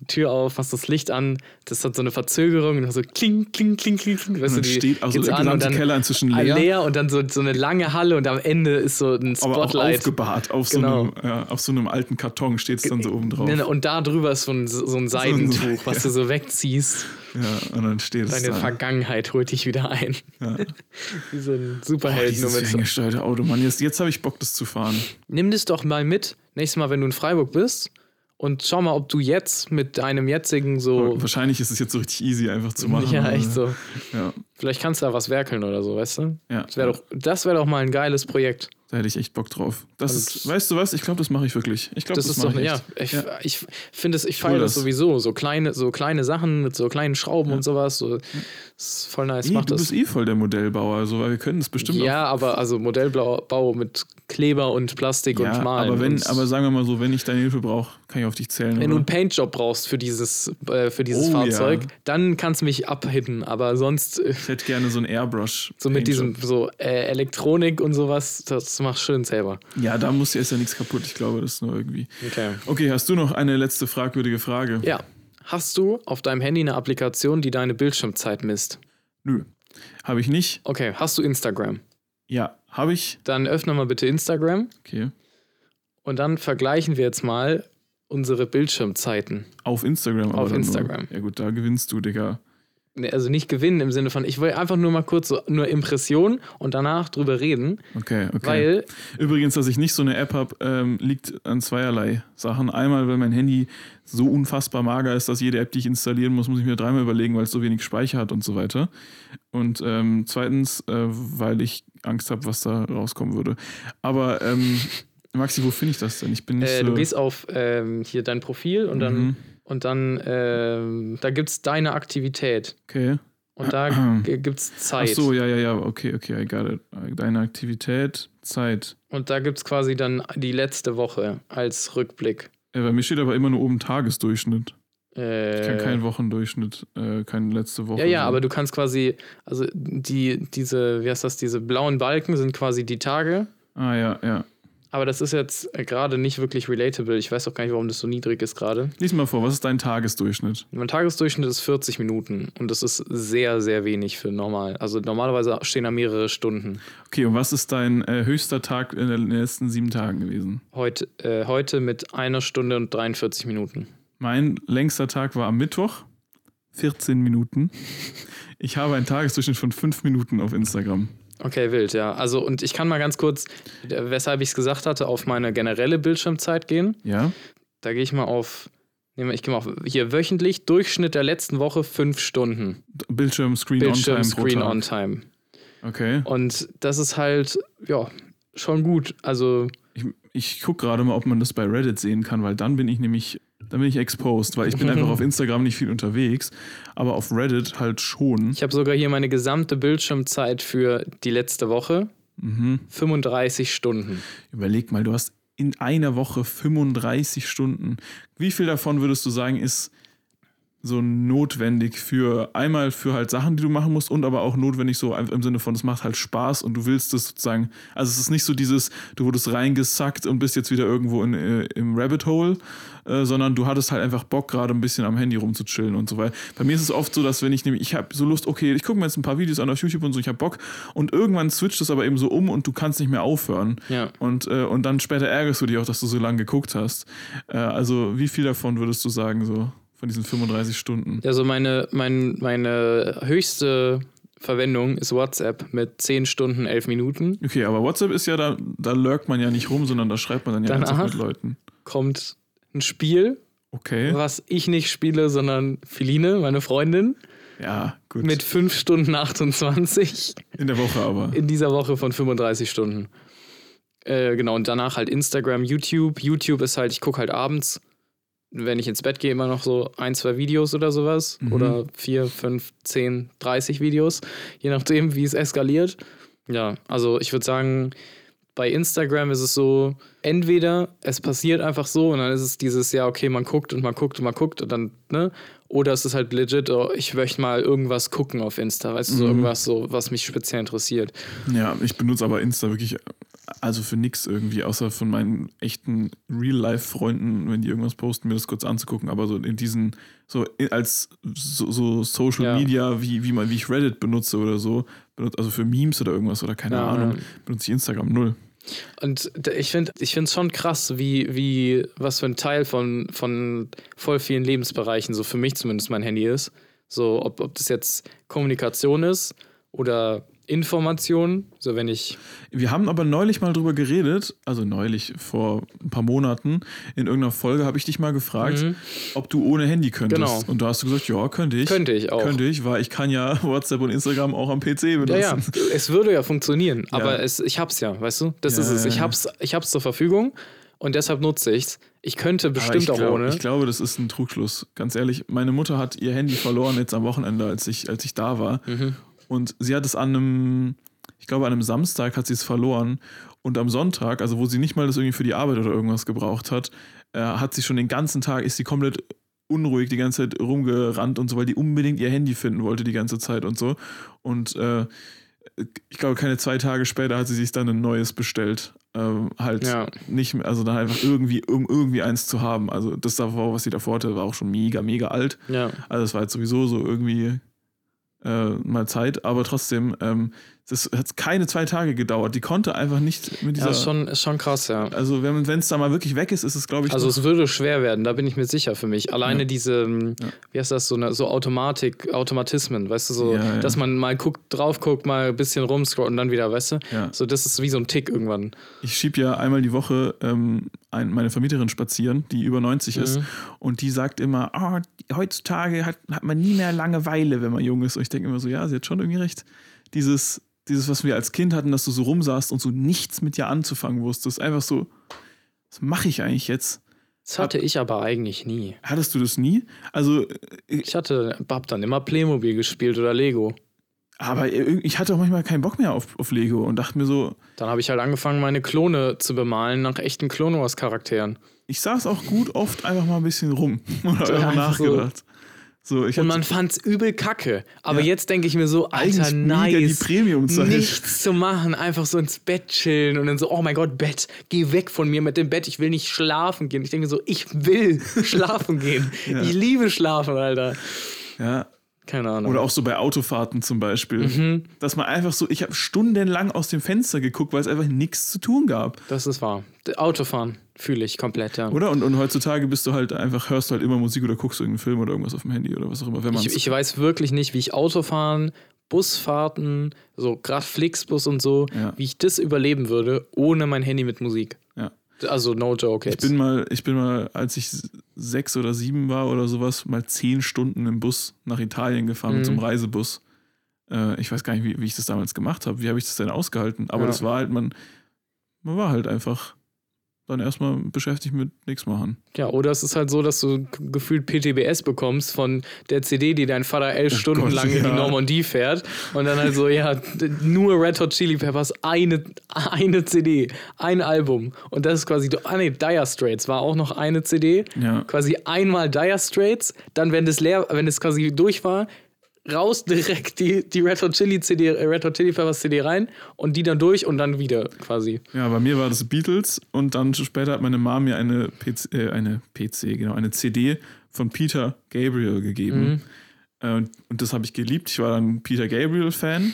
die Tür auf, machst das Licht an, das hat so eine Verzögerung und dann so kling, kling, kling, kling, kling. Und Weißt dann du, die steht also der an und gesamte dann Keller inzwischen leer. leer, und dann so, so eine lange Halle und am Ende ist so ein aber auch Spotlight. aufgebahrt. Auf, Genau. so einem, ja, auf so einem alten Karton steht es dann so oben drauf. Nee, Und da drüber ist so ein, so ein Seidentuch, was du so wegziehst. Ja, und dann steht es Deine. Vergangenheit holt dich wieder ein. Ja. *laughs* Wie so ein Superheld. nur dieses so. ferngesteuerte Auto, Mann. Jetzt, jetzt habe ich Bock, das zu fahren. Nimm das doch mal mit, nächstes Mal, wenn du in Freiburg bist. Und schau mal, ob du jetzt mit deinem jetzigen so. Wahrscheinlich ist es jetzt so richtig easy einfach zu machen. ja, echt so. Ja, Vielleicht kannst du da was werkeln oder so, weißt du? ja. Das wäre doch, das wär doch mal ein geiles Projekt. Da hätte ich echt Bock drauf. Das Und- ist, weißt du was? Ich glaube, das mache ich wirklich. Ich glaube, Das, das, ist doch, mache ich ja, ich, Ja. ich finde es, ich feiere das das. sowieso. So kleine, so kleine Sachen mit so kleinen Schrauben und sowas. So, das ist voll nice. Nee, Mach du das. bist eh voll der Modellbauer, also, weil wir können das bestimmt Ja, aber also Modellbau mit Kleber und Plastik. Ja, und Malen. aber, wenn, aber sagen wir mal so, wenn ich deine Hilfe brauche, kann ich auf dich zählen. wenn oder? du einen Paintjob brauchst für dieses, äh, für dieses Oh, Fahrzeug, ja. dann kannst du mich abhitten. Aber sonst äh, ich hätte gerne so ein Airbrush. so mit diesem so äh, Elektronik und sowas, das machst schön selber. Ja, da muss ja ist ja nichts kaputt. Ich glaube, das ist nur irgendwie. Okay. Okay, hast du noch eine letzte fragwürdige Frage? Ja. Hast du auf deinem Handy eine Applikation, die deine Bildschirmzeit misst? Nö. Habe ich nicht. Okay, hast du Instagram? Ja, habe ich. Dann öffne mal bitte Instagram Okay. und dann vergleichen wir jetzt mal unsere Bildschirmzeiten. Auf Instagram. aber Auf Instagram. Nur. Ja gut, da gewinnst du, Digga. Also nicht gewinnen im Sinne von, ich will einfach nur mal kurz so, nur Impression und danach drüber reden, Okay, okay. weil Übrigens, dass ich nicht so eine App habe, ähm, liegt an zweierlei Sachen. Einmal, weil mein Handy so unfassbar mager ist, dass jede App, die ich installieren muss, muss ich mir dreimal überlegen, weil es so wenig Speicher hat und so weiter. Und ähm, zweitens, äh, weil ich Angst habe, was da rauskommen würde. Aber ähm, Maxi, wo finde ich das denn? Ich bin nicht äh, so. du gehst auf ähm, hier dein Profil und dann, Mhm. Und dann ähm, da gibt es deine Aktivität Okay. und da *clears throat* gibt es Ach Zeit. so, ja, ja, ja, okay, okay, I got it. Deine Aktivität, Zeit. Und da gibt es quasi dann die letzte Woche als Rückblick. Äh, bei mir steht aber immer nur oben Tagesdurchschnitt. Äh, Ich kann keinen Wochendurchschnitt, äh, keine letzte Woche. Ja, ja, sehen. aber du kannst quasi, also die, diese, wie heißt das, diese blauen Balken sind quasi die Tage. Ah, ja, ja. Aber das ist jetzt äh, gerade nicht wirklich relatable. Ich weiß auch gar nicht, warum das so niedrig ist gerade. Lies mal vor, was ist dein Tagesdurchschnitt? Mein Tagesdurchschnitt ist 40 Minuten und das ist sehr, sehr wenig für normal. Also normalerweise stehen da mehrere Stunden. Okay, und was ist dein äh, höchster Tag in den letzten sieben Tagen gewesen? Heute, äh, heute mit einer Stunde und 43 Minuten. Mein längster Tag war am Mittwoch, 14 Minuten. Ich habe einen Tagesdurchschnitt von 5 Minuten auf Instagram. Okay, wild, ja. Also, und ich kann mal ganz kurz, weshalb ich es gesagt hatte, auf meine generelle Bildschirmzeit gehen. Ja? Da gehe ich mal auf, nehmen wir- ich gehe mal auf, hier wöchentlich, Durchschnitt der letzten Woche fünf Stunden. Bildschirm, Screen, Bildschirm, on Time Screen pro Tag. on Time. Okay. Und das ist halt, ja, schon gut. Also, Ich, ich gucke gerade mal, ob man das bei Reddit sehen kann, weil dann bin ich nämlich, dann bin ich exposed, weil ich bin einfach auf *laughs* Instagram nicht viel unterwegs, aber auf Reddit halt schon. ich habe sogar hier meine gesamte Bildschirmzeit für die letzte Woche. Mhm. 35 Stunden. Überleg mal, du hast in einer Woche 35 Stunden. Wie viel davon würdest du sagen, ist so notwendig für einmal für halt Sachen, die du machen musst und aber auch notwendig so im Sinne von, es macht halt Spaß und du willst es sozusagen, also es ist nicht so dieses, du wurdest reingesackt und bist jetzt wieder irgendwo in, äh, im Rabbit Hole, äh, sondern du hattest halt einfach Bock gerade ein bisschen am Handy rumzuchillen und so weiter. Bei mir ist es oft so, dass wenn ich nämlich, ich habe so Lust, okay, ich gucke mir jetzt ein paar Videos an auf YouTube und so, ich habe Bock und irgendwann switcht es aber eben so um und du kannst nicht mehr aufhören. Ja. Und, äh, und dann später ärgerst du dich auch, dass du so lange geguckt hast. Äh, also wie viel davon würdest du sagen so? Von diesen 35 Stunden. Also meine, mein, meine höchste Verwendung ist WhatsApp mit 10 Stunden, 11 Minuten. Okay, aber WhatsApp ist ja, da, da lurkt man ja nicht rum, sondern da schreibt man dann ja Danach mit Leuten. Kommt ein Spiel, Okay. was ich nicht spiele, sondern Feline, meine Freundin, Ja, gut. mit 5 Stunden 28 In der Woche aber. in dieser Woche von 35 Stunden. Äh, genau, und danach halt Instagram, YouTube. YouTube ist halt, ich gucke halt abends, wenn ich ins Bett gehe, immer noch so ein, zwei Videos oder sowas. Mhm. Oder vier, fünf, zehn, 30 Videos, je nachdem, wie es eskaliert. Ja, also ich würde sagen, bei Instagram ist es so, entweder es passiert einfach so und dann ist es dieses, ja, okay, man guckt und man guckt und man guckt und dann, ne? Oder es ist halt legit, oh, ich möchte mal irgendwas gucken auf Insta, weißt du, so Mhm. irgendwas so, was mich speziell interessiert. Ja, ich benutze aber Insta wirklich, also für nix irgendwie, außer von meinen echten Real-Life-Freunden, wenn die irgendwas posten, mir das kurz anzugucken. Aber so in diesen, so als so, so Social Ja. Media, wie, wie, man, wie ich Reddit benutze oder so, also für Memes oder irgendwas oder keine Ja, Ahnung, benutze ich Instagram null. Und ich finde ich es schon krass, wie, wie, was für ein Teil von, von voll vielen Lebensbereichen, so für mich zumindest mein Handy ist. So, ob, ob das jetzt Kommunikation ist oder Information, so wenn ich. Wir haben aber neulich mal drüber geredet, also neulich, vor ein paar Monaten, in irgendeiner Folge habe ich dich mal gefragt, Mhm. ob du ohne Handy könntest. Genau. Und da hast du gesagt, ja, könnte ich. Könnte ich auch. Könnte ich, weil ich kann ja *laughs* WhatsApp und Instagram auch am PC benutzen. Ja, ja, es würde ja funktionieren, aber Ja. es, ich hab's ja, weißt du? Das Ja, ist es. Ich hab's, ich hab's zur Verfügung und deshalb nutze ich's. Ich könnte Aber bestimmt ich auch glaub, ohne. Ich glaube, das ist ein Trugschluss. Ganz ehrlich, meine Mutter hat ihr Handy verloren jetzt am Wochenende, als ich, als ich da war. Mhm. Und sie hat es an einem, ich glaube, an einem Samstag hat sie es verloren. Und am Sonntag, also wo sie nicht mal das irgendwie für die Arbeit oder irgendwas gebraucht hat, äh, hat sie schon den ganzen Tag, ist sie komplett unruhig die ganze Zeit rumgerannt und so, weil die unbedingt ihr Handy finden wollte die ganze Zeit und so. Und äh, ich glaube, keine zwei Tage später hat sie sich dann ein neues bestellt. Ähm, halt Ja. nicht mehr, also dann einfach irgendwie, um irgendwie eins zu haben. Also das davor, was sie davor hatte, war auch schon mega, mega alt. Ja. Also es war jetzt sowieso so irgendwie äh, mal Zeit, aber trotzdem, ähm, das hat keine zwei Tage gedauert. Die konnte einfach nicht mit dieser. Ja, ist schon, ist schon krass, ja. also wenn es da mal wirklich weg ist, ist es, glaube ich, Also es würde schwer werden, da bin ich mir sicher für mich. Alleine Ja. diese, ähm, Ja. wie heißt das, so, eine, so Automatik, Automatismen, weißt du, so, Ja, dass man mal guckt, drauf guckt, mal ein bisschen rumscrollt und dann wieder, weißt du? Ja. So, das ist wie so ein Tick irgendwann. Ich schieb ja einmal die Woche ähm, ein, meine Vermieterin spazieren, die über 90 ist. Mhm. Und die sagt immer, "Ah, heutzutage hat, hat man nie mehr Langeweile, wenn man jung ist. Und ich denke immer so, ja, sie hat schon irgendwie recht. Dieses, dieses, was wir als Kind hatten, dass du so rumsaßt und so nichts mit dir anzufangen wusstest. Einfach so, was mache ich eigentlich jetzt? Das hatte ich aber eigentlich nie. Hattest du das nie? Also, äh, Ich hatte, hab dann immer Playmobil gespielt oder Lego. aber ich hatte auch manchmal keinen Bock mehr auf, auf Lego und dachte mir so, Dann habe ich halt angefangen, meine Klone zu bemalen nach echten Clone Wars Charakteren. ich saß auch gut oft einfach mal ein bisschen rum *laughs* und habe einfach so. So, Und man fand's übel kacke. Aber Ja. jetzt denke ich mir so, Alter, nice. Nichts zu machen, einfach so ins Bett chillen und dann so, oh mein Gott, Bett, geh weg von mir mit dem Bett, ich will nicht schlafen gehen. Ich denke so, ich will *laughs* schlafen gehen. Ja. Ich liebe schlafen, Alter. ja, Keine Ahnung. Oder auch so bei Autofahrten zum Beispiel. Mhm. Dass man einfach so, ich habe stundenlang aus dem Fenster geguckt, weil es einfach nichts zu tun gab. das ist wahr. Autofahren fühle ich komplett, ja. Oder? Und, und heutzutage bist du halt einfach, hörst du halt immer Musik oder guckst irgendeinen Film oder irgendwas auf dem Handy oder was auch immer. Wenn Ich, ich weiß wirklich nicht, wie ich Autofahren, Busfahrten, so gerade Flixbus und so, Ja. wie ich das überleben würde, ohne mein Handy mit Musik. ja. Also no joke Ich jetzt. bin mal, ich bin mal, als ich sechs oder sieben war oder sowas, mal zehn Stunden im Bus nach Italien gefahren mit so einem Mhm. Reisebus. Äh, ich weiß gar nicht, wie, wie ich das damals gemacht habe. Wie habe ich das denn ausgehalten? Aber Ja. das war halt, man, man war halt einfach dann erstmal beschäftigt mit nichts machen. Ja, oder es ist halt so, dass du gefühlt PTBS bekommst von der CD, die dein Vater elf Stunden Oh Gott, lang in die ja. Normandie fährt. Und dann halt so, ja, nur Red Hot Chili Peppers, eine, eine CD, ein Album. Und das ist quasi, ah nee, Dire Straits war auch noch eine CD. Ja. Quasi einmal Dire Straits, dann, wenn das leer, wenn es quasi durch war, raus direkt die, die Red Hot Chili CD, äh, Red Hot Chili Peppers CD rein und die dann durch und dann wieder quasi. Ja, bei mir war das Beatles und dann später hat meine Mom mir eine PC, äh, eine PC, genau, eine CD von Peter Gabriel gegeben. Äh, Und, und das habe ich geliebt. Ich war dann Peter Gabriel-Fan.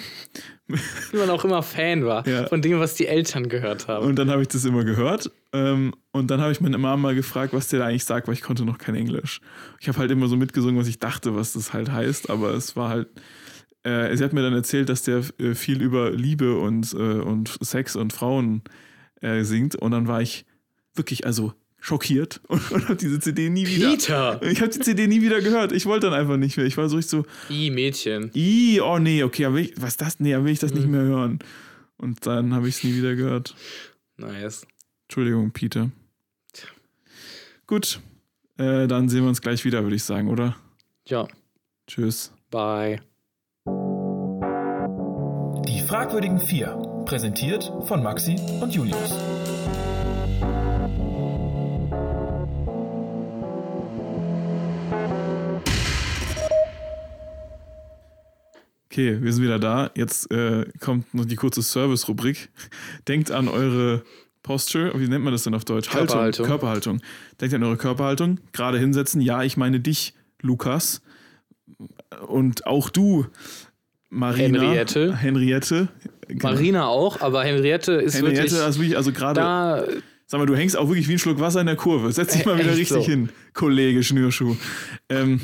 Wie man auch immer Fan war Ja. von dem, was die Eltern gehört haben. Und dann habe ich das immer gehört. Ähm, und dann habe ich meine Mom mal gefragt, was der da eigentlich sagt, weil ich konnte noch kein Englisch. Ich habe halt immer so mitgesungen, was ich dachte, was das halt heißt, aber es war halt. Äh, sie hat mir dann erzählt, dass der äh, viel über Liebe und, äh, und Sex und Frauen äh, singt. Und dann war ich wirklich, also schockiert *laughs* und, und habe diese CD nie wieder. Peter! Ich habe die CD nie wieder gehört. Ich wollte dann einfach nicht mehr. Ich war so richtig so, I, Mädchen. i, oh nee, okay, aber ich, was das? Nee, aber will ich das nicht mehr hören. Und dann habe ich es nie wieder gehört. Nice. Entschuldigung, Peter. Gut, äh, dann sehen wir uns gleich wieder, würde ich sagen, oder? Ja, Tschüss. bye. Die fragwürdigen vier. Präsentiert von Maxi und Julius. Okay, wir sind wieder da. Jetzt äh, kommt noch die kurze Service-Rubrik. Denkt an eure Posture, wie nennt man das denn auf Deutsch? Körperhaltung. Haltung. Körperhaltung. Denkt an eure Körperhaltung. Gerade hinsetzen. Ja, ich meine dich, Lukas. Und auch du, Marina. Henriette. Henriette. Genau. Marina auch, aber Henriette ist Henriette, wirklich also wirklich, also gerade. da. Sag mal, du hängst auch wirklich wie ein Schluck Wasser in der Kurve. Setz dich *laughs* mal wieder richtig so. hin, Kollege Schnürschuh. Ähm,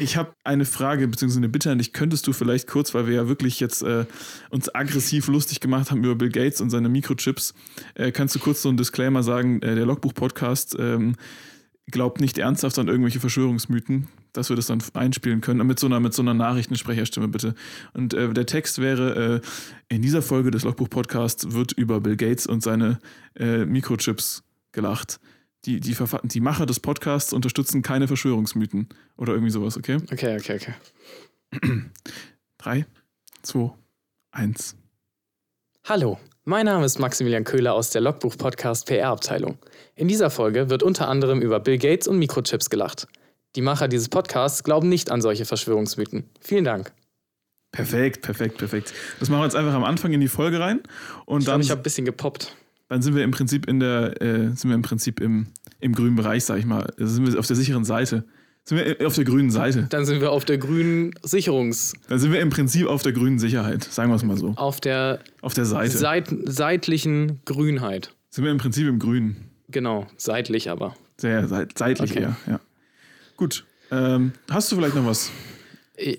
ich habe eine Frage bzw. eine Bitte an dich. Könntest du vielleicht kurz, weil wir ja wirklich jetzt äh, uns aggressiv lustig gemacht haben über Bill Gates und seine Mikrochips, äh, kannst du kurz so einen Disclaimer sagen? Äh, der Logbuch-Podcast ähm, glaubt nicht ernsthaft an irgendwelche Verschwörungsmythen, dass wir das dann einspielen können. Mit so einer, mit so einer Nachrichtensprecherstimme bitte. Und äh, der Text wäre: äh, In dieser Folge des Logbuch-Podcasts wird über Bill Gates und seine äh, Mikrochips gelacht. Die, die, Verfa- die Macher des Podcasts unterstützen keine Verschwörungsmythen oder irgendwie sowas, okay? Okay, okay, okay. Drei, zwei, eins. Hallo, mein Name ist Maximilian Köhler aus der Logbuch-Podcast PR-Abteilung. In dieser Folge wird unter anderem über Bill Gates und Mikrochips gelacht. Die Macher dieses Podcasts glauben nicht an solche Verschwörungsmythen. Vielen Dank. Perfekt, perfekt, perfekt. Das machen wir jetzt einfach am Anfang in die Folge rein und Ich dann, ich habe ein bisschen gepoppt. Dann sind wir im Prinzip in der, äh, sind wir im Prinzip im, im grünen Bereich, sag ich mal. Also sind wir auf der sicheren Seite. Sind wir auf der grünen Seite. Dann sind wir auf der grünen Sicherungs-, Dann sind wir im Prinzip auf der grünen Sicherheit, sagen wir es mal so. auf der Auf der Seite. seit, seitlichen Grünheit. sind wir im Prinzip im Grünen. Genau, seitlich aber. Sehr seit, seitlich Okay. eher, ja. Gut. Ähm, hast du vielleicht noch was?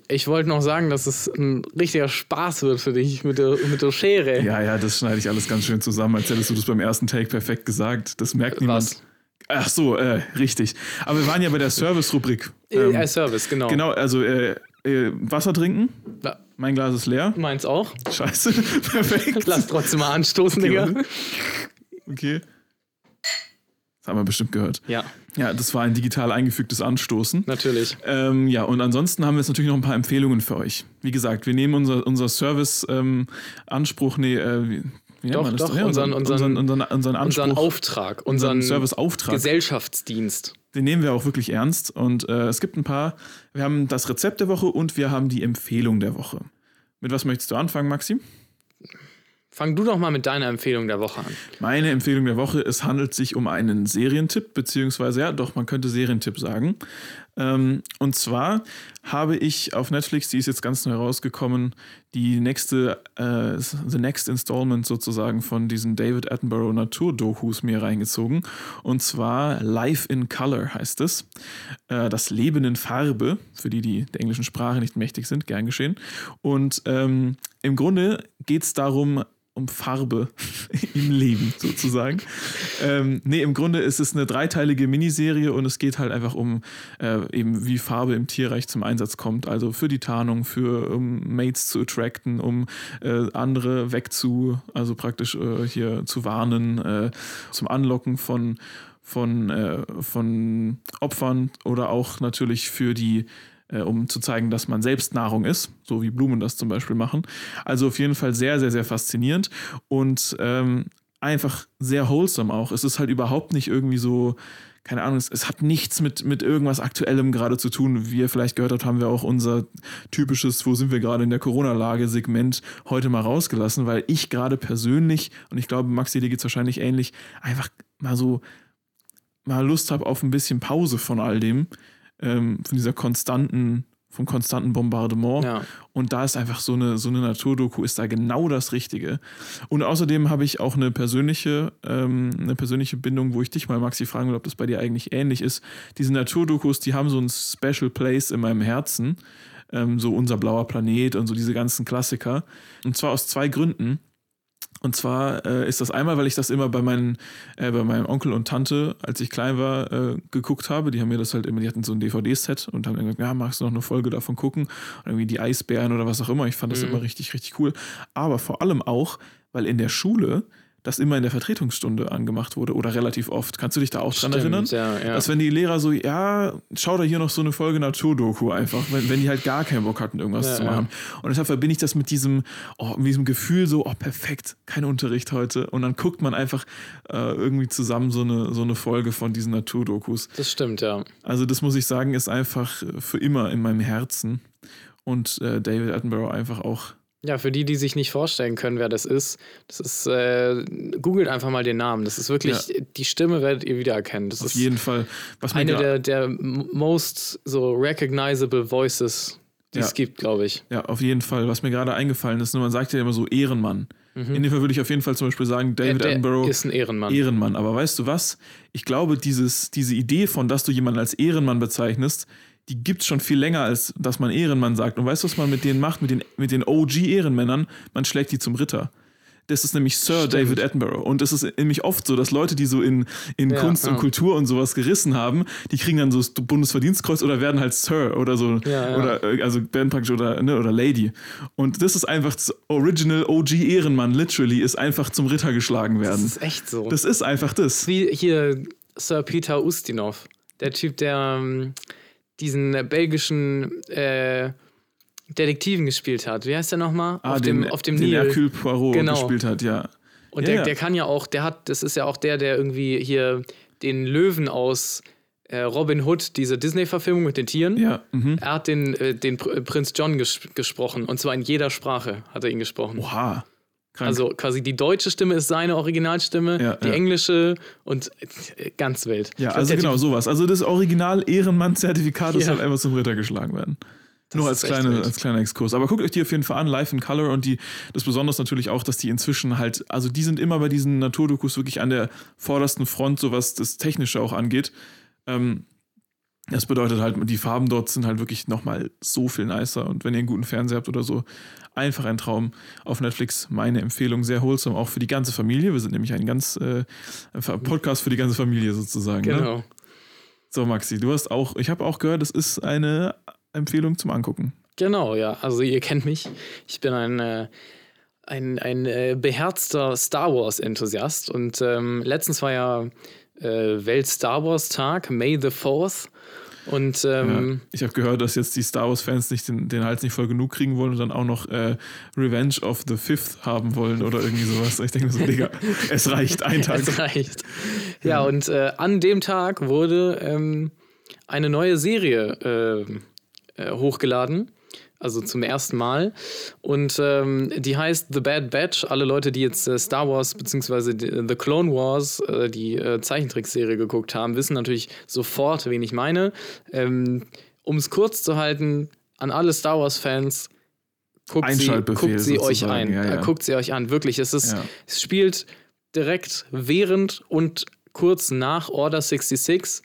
Ich, wollte noch sagen, dass es ein richtiger Spaß wird für dich mit der, mit der Schere. Ja, ja, das schneide ich alles ganz schön zusammen, als hättest du das beim ersten Take perfekt gesagt. Das merkt niemand. Was? Ach so, äh, richtig. Aber wir waren ja bei der Service-Rubrik. Äh, Ähm, als Service, genau. genau, also äh, äh, Wasser trinken. Ja, Mein Glas ist leer. Meins auch. Scheiße, *laughs* perfekt. Lass trotzdem mal anstoßen, Digga. warte. Okay. Das haben wir bestimmt gehört. Ja, Ja, das war ein digital eingefügtes Anstoßen. natürlich. Ähm, ja, und ansonsten haben wir jetzt natürlich noch ein paar Empfehlungen für euch. Wie gesagt, wir nehmen unser, unser Service-Anspruch, nee, äh, wie, wie nennt Doch, man das? doch, Ja, unseren- unseren, unseren, unseren Anspruch, Unseren Auftrag, unseren unseren Serviceauftrag, Gesellschaftsdienst. den nehmen wir auch wirklich ernst. Und äh, es gibt ein paar, wir haben das Rezept der Woche und wir haben die Empfehlung der Woche. Mit was möchtest du anfangen, Maxi? Fang du doch mal mit deiner Empfehlung der Woche an. Meine Empfehlung der Woche, es handelt sich um einen Serientipp, beziehungsweise, ja, doch, man könnte Serientipp sagen. Ähm, und zwar habe ich auf Netflix, die ist jetzt ganz neu rausgekommen, die nächste, äh, the next installment sozusagen von diesen David Attenborough Naturdokus mir reingezogen. Und zwar Life in Color heißt es. Äh, das Leben in Farbe, für die, die der englischen Sprache nicht mächtig sind, gern geschehen. Und ähm, im Grunde geht es darum, um Farbe *laughs* im Leben sozusagen. ähm, nee, im Grunde ist es eine dreiteilige Miniserie und es geht halt einfach um äh, eben wie Farbe im Tierreich zum Einsatz kommt. Also für die Tarnung, für um Mates zu attracten, um äh, andere wegzu, also praktisch äh, hier zu warnen, äh, zum Anlocken von von, äh, von Opfern oder auch natürlich für die um zu zeigen, dass man selbst Nahrung ist, so wie Blumen das zum Beispiel machen. Also auf jeden Fall sehr, sehr, sehr faszinierend und ähm, einfach sehr wholesome auch. Es ist halt überhaupt nicht irgendwie so, keine Ahnung, es, es, hat nichts mit, mit irgendwas Aktuellem gerade zu tun. Wie ihr vielleicht gehört habt, haben wir auch unser typisches, wo sind wir gerade in der Corona-Lage-Segment heute mal rausgelassen, weil ich gerade persönlich, und ich glaube, Maxi, dir geht es wahrscheinlich ähnlich, einfach mal so mal Lust habe auf ein bisschen Pause von all dem ähm, von dieser konstanten, vom konstanten Bombardement. Ja. Und da ist einfach so eine, so eine Naturdoku, ist da genau das Richtige. Und außerdem habe ich auch eine persönliche, ähm, eine persönliche Bindung, wo ich dich mal, Maxi, fragen will, ob das bei dir eigentlich ähnlich ist. Diese Naturdokus, die haben so ein Special Place in meinem Herzen. Ähm, so unser blauer Planet und so diese ganzen Klassiker. Und zwar aus zwei Gründen. Und zwar äh, ist das einmal, weil ich das immer bei, meinen, äh, bei meinem Onkel und Tante, als ich klein war, äh, geguckt habe. Die haben mir das halt immer, die hatten so ein DVD-Set und haben gesagt, ja, magst du noch eine Folge davon gucken? Und irgendwie die Eisbären oder was auch immer. Ich fand das mhm. immer richtig, richtig cool. Aber vor allem auch, weil in der Schule das immer in der Vertretungsstunde angemacht wurde oder relativ oft. Kannst du dich da auch dran Stimmt, erinnern? Ja, ja. Dass wenn die Lehrer so, ja, schau da hier noch so eine Folge Naturdoku einfach, wenn, wenn die halt gar keinen Bock hatten, irgendwas ja, zu machen. Und deshalb verbinde ich das mit diesem, oh, mit diesem Gefühl so, oh, perfekt, kein Unterricht heute. Und dann guckt man einfach äh, irgendwie zusammen so eine, so eine Folge von diesen Naturdokus. Das stimmt, ja. Also das muss ich sagen, ist einfach für immer in meinem Herzen. Und äh, David Attenborough einfach auch ja, für die, die sich nicht vorstellen können, wer das ist, das ist, äh, googelt einfach mal den Namen. Das ist wirklich, ja. die Stimme werdet ihr wiedererkennen. Das Auf ist jeden Fall. Was eine der, der most so recognizable voices, die ja. es gibt, glaube ich. Ja, auf jeden Fall. Was mir gerade eingefallen ist, man sagt ja immer so Ehrenmann. Mhm. In dem Fall würde ich auf jeden Fall zum Beispiel sagen, David der, Attenborough ist ein Ehrenmann. Ehrenmann. Aber weißt du was? Ich glaube, dieses, diese Idee von, dass du jemanden als Ehrenmann bezeichnest, die gibt es schon viel länger, als dass man Ehrenmann sagt. Und weißt du, was man mit denen macht, mit den, mit den OG-Ehrenmännern? Man schlägt die zum Ritter. Das ist nämlich Sir Stimmt. David Attenborough. Und es ist nämlich oft so, dass Leute, die so in, in ja, Kunst ja. und Kultur und sowas gerissen haben, die kriegen dann so das Bundesverdienstkreuz oder werden halt Sir oder so. Ja, oder äh, also werden praktisch oder, ne, oder Lady. Und das ist einfach das Original OG Ehrenmann, literally, ist einfach zum Ritter geschlagen werden. Das ist echt so. Das ist einfach das. Wie hier Sir Peter Ustinov. Der Typ, der. Ähm diesen äh, belgischen äh, Detektiven gespielt hat. Wie heißt der nochmal? Ah, auf, den, dem, auf dem den Nil. Hercule Poirot genau. gespielt hat, ja. Und ja, der, ja. der kann ja auch, der hat, das ist ja auch der, der irgendwie hier den Löwen aus äh, Robin Hood, diese Disney-Verfilmung mit den Tieren. Ja. Mhm. Er hat den, äh, den Prinz John ges gesprochen. Und zwar in jeder Sprache hat er ihn gesprochen. Oha. Krank. Also quasi die deutsche Stimme ist seine Originalstimme, ja, die ja. englische und äh, ganz wild. Ja, glaub, also genau sowas. Also das Original Ehrenmann-Zertifikat ja. ist halt einfach zum Ritter geschlagen werden. Das Nur als, kleine, als kleiner Exkurs. Aber guckt euch die auf jeden Fall an, Live in Color. Und die, das Besondere ist natürlich auch, dass die inzwischen halt, also die sind immer bei diesen Naturdokus wirklich an der vordersten Front, so was das Technische auch angeht. Ähm, das bedeutet halt, die Farben dort sind halt wirklich nochmal so viel nicer. Und wenn ihr einen guten Fernseher habt oder so, einfach ein Traum auf Netflix. Meine Empfehlung, sehr wholesome, auch für die ganze Familie. Wir sind nämlich ein ganz äh, Podcast für die ganze Familie sozusagen. Ne? Genau. Ne? So, Maxi, du hast auch, ich habe auch gehört, es ist eine Empfehlung zum Angucken. Genau, ja. Also ihr kennt mich. Ich bin ein, äh, ein, ein äh, beherzter Star Wars-Enthusiast. Und ähm, letztens war ja äh, Welt-Star Wars-Tag, May the 4th. Und ähm, ja, ich habe gehört, dass jetzt die Star Wars-Fans nicht den, den Hals nicht voll genug kriegen wollen und dann auch noch äh, Revenge of the Fifth haben wollen oder irgendwie sowas. Ich denke so, Digga, *laughs* es reicht, ein Tag. Es reicht. Ja, und äh, an dem Tag wurde ähm, eine neue Serie äh, äh hochgeladen also zum ersten Mal. Und ähm, die heißt The Bad Batch. Alle Leute, die jetzt äh, Star Wars bzw. The Clone Wars, äh, die äh, Zeichentrickserie geguckt haben, wissen natürlich sofort, wen ich meine. Ähm, um es kurz zu halten, an alle Star Wars-Fans, guckt sie, guckt sie euch ein. Ja, ja. guckt sie euch an. Wirklich, es, ist, ja. es spielt direkt während und kurz nach Order 66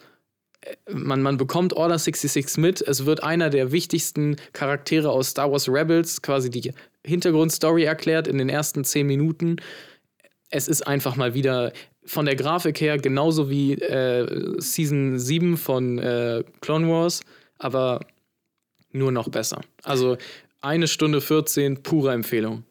man, man bekommt Order 66 mit. Es wird einer der wichtigsten Charaktere aus Star Wars Rebels, quasi die Hintergrundstory erklärt in den ersten zehn Minuten. Es ist einfach mal wieder von der Grafik her genauso wie äh, Season 7 von äh, Clone Wars, aber nur noch besser. Also eine Stunde 14, pure Empfehlung.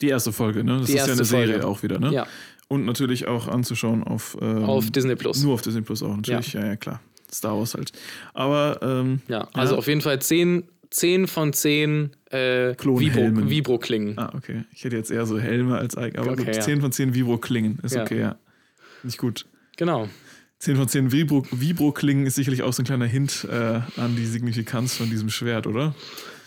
Die erste Folge, ne? Das Die ist ja eine Folge. Serie auch wieder, ne? Ja, Und natürlich auch anzuschauen auf, ähm, auf Disney Plus. Nur auf Disney Plus auch, natürlich. Ja, ja, klar. Star Wars halt. Aber ähm, Ja, also auf jeden Fall 10, 10 von 10 äh. Vibro- Vibro-Klingen. Ah, okay. Ich hätte jetzt eher so Helme als Ike, aber Okay, gut, ja. 10 von 10 Vibro-Klingen. Ist Ja. okay, ja. Nicht gut. Genau. 10 von 10 Vibro- Vibro-Klingen ist sicherlich auch so ein kleiner Hint äh, an die Signifikanz von diesem Schwert, oder?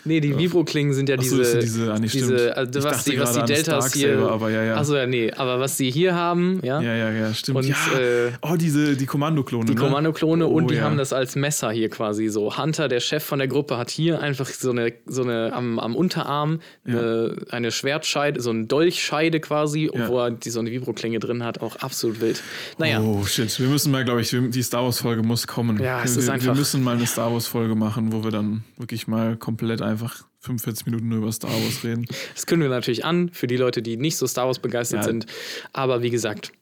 Nee, die Vibro-Klingen sind ja Ach so, diese. das sind diese, ah, nee, diese also Ich was, die, was die Deltas hier. Aber ja, ja. Achso, ja, nee. Aber was die hier haben, ja. Ja, ja, ja, stimmt. Und, ja. äh, oh, diese, die Kommandoklone. Die ne? Kommandoklone Oh, und die ja. haben das als Messer hier quasi so. Hunter, der Chef von der Gruppe, hat hier einfach so eine, so eine am, am Unterarm eine, eine Schwertscheide, so eine Dolchscheide quasi, Ja. wo er die, so eine Vibroklinge drin hat. Auch absolut wild. Naja, Oh shit, wir müssen mal, glaube ich, wir- die Star Wars Folge muss kommen. Ja, es wir, ist wir einfach- müssen mal eine Star Wars Folge machen, wo wir dann wirklich mal komplett einfach 45 Minuten nur über Star Wars reden. das können wir natürlich an für die Leute, die nicht so Star Wars begeistert Ja. sind. Aber wie gesagt,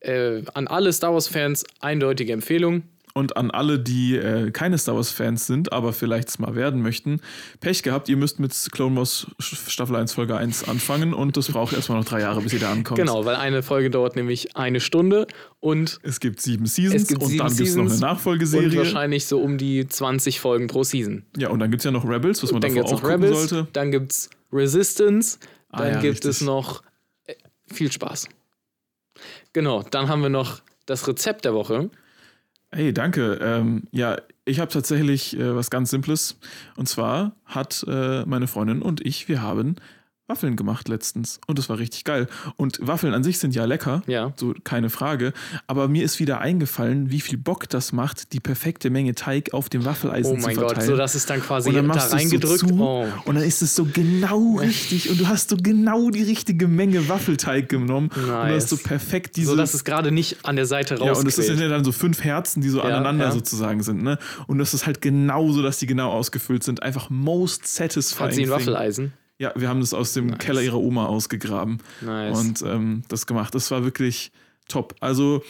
äh, an alle Star Wars-Fans eindeutige Empfehlung. Und an alle, die äh, keine Star Wars Fans sind, aber vielleicht es mal werden möchten, Pech gehabt, ihr müsst mit Clone Wars Staffel 1 Folge 1 anfangen und das braucht erstmal noch drei Jahre, bis ihr da ankommt. Genau, weil eine Folge dauert nämlich eine Stunde und Es gibt sieben Seasons gibt und sieben dann gibt es noch eine Seasons und Nachfolgeserie. wahrscheinlich so um die 20 Folgen pro Season. Ja, und dann gibt es ja noch Rebels, was man dann davor auch noch gucken Rebels, sollte. dann gibt es Resistance, Ah dann ja, gibt richtig. es noch äh, viel Spaß. Genau, dann haben wir noch das Rezept der Woche. Hey, danke. Ähm, ja, ich habe tatsächlich äh, was ganz Simples. Und zwar hat äh, meine Freundin und ich, wir haben Waffeln gemacht letztens. Und das war richtig geil. Und Waffeln an sich sind ja lecker. Ja. So, keine Frage. Aber mir ist wieder eingefallen, wie viel Bock das macht, die perfekte Menge Teig auf dem Waffeleisen Oh mein zu verteilen. Gott, so dass es dann quasi und dann da es reingedrückt. so oh. und dann ist es so genau richtig und du hast so genau die richtige Menge Waffelteig genommen und du Nice. hast so perfekt diese So dass es gerade nicht an der Seite ja, und es sind ja dann so fünf Herzen, die so aneinander ja. sozusagen sind, ne? Und das ist halt genau so, dass die genau ausgefüllt sind. Einfach most satisfying. Hat sie ein. Waffeleisen? Ja, wir haben das aus dem Nice. Keller ihrer Oma ausgegraben Nice. und ähm, das gemacht. Das war wirklich top. Also,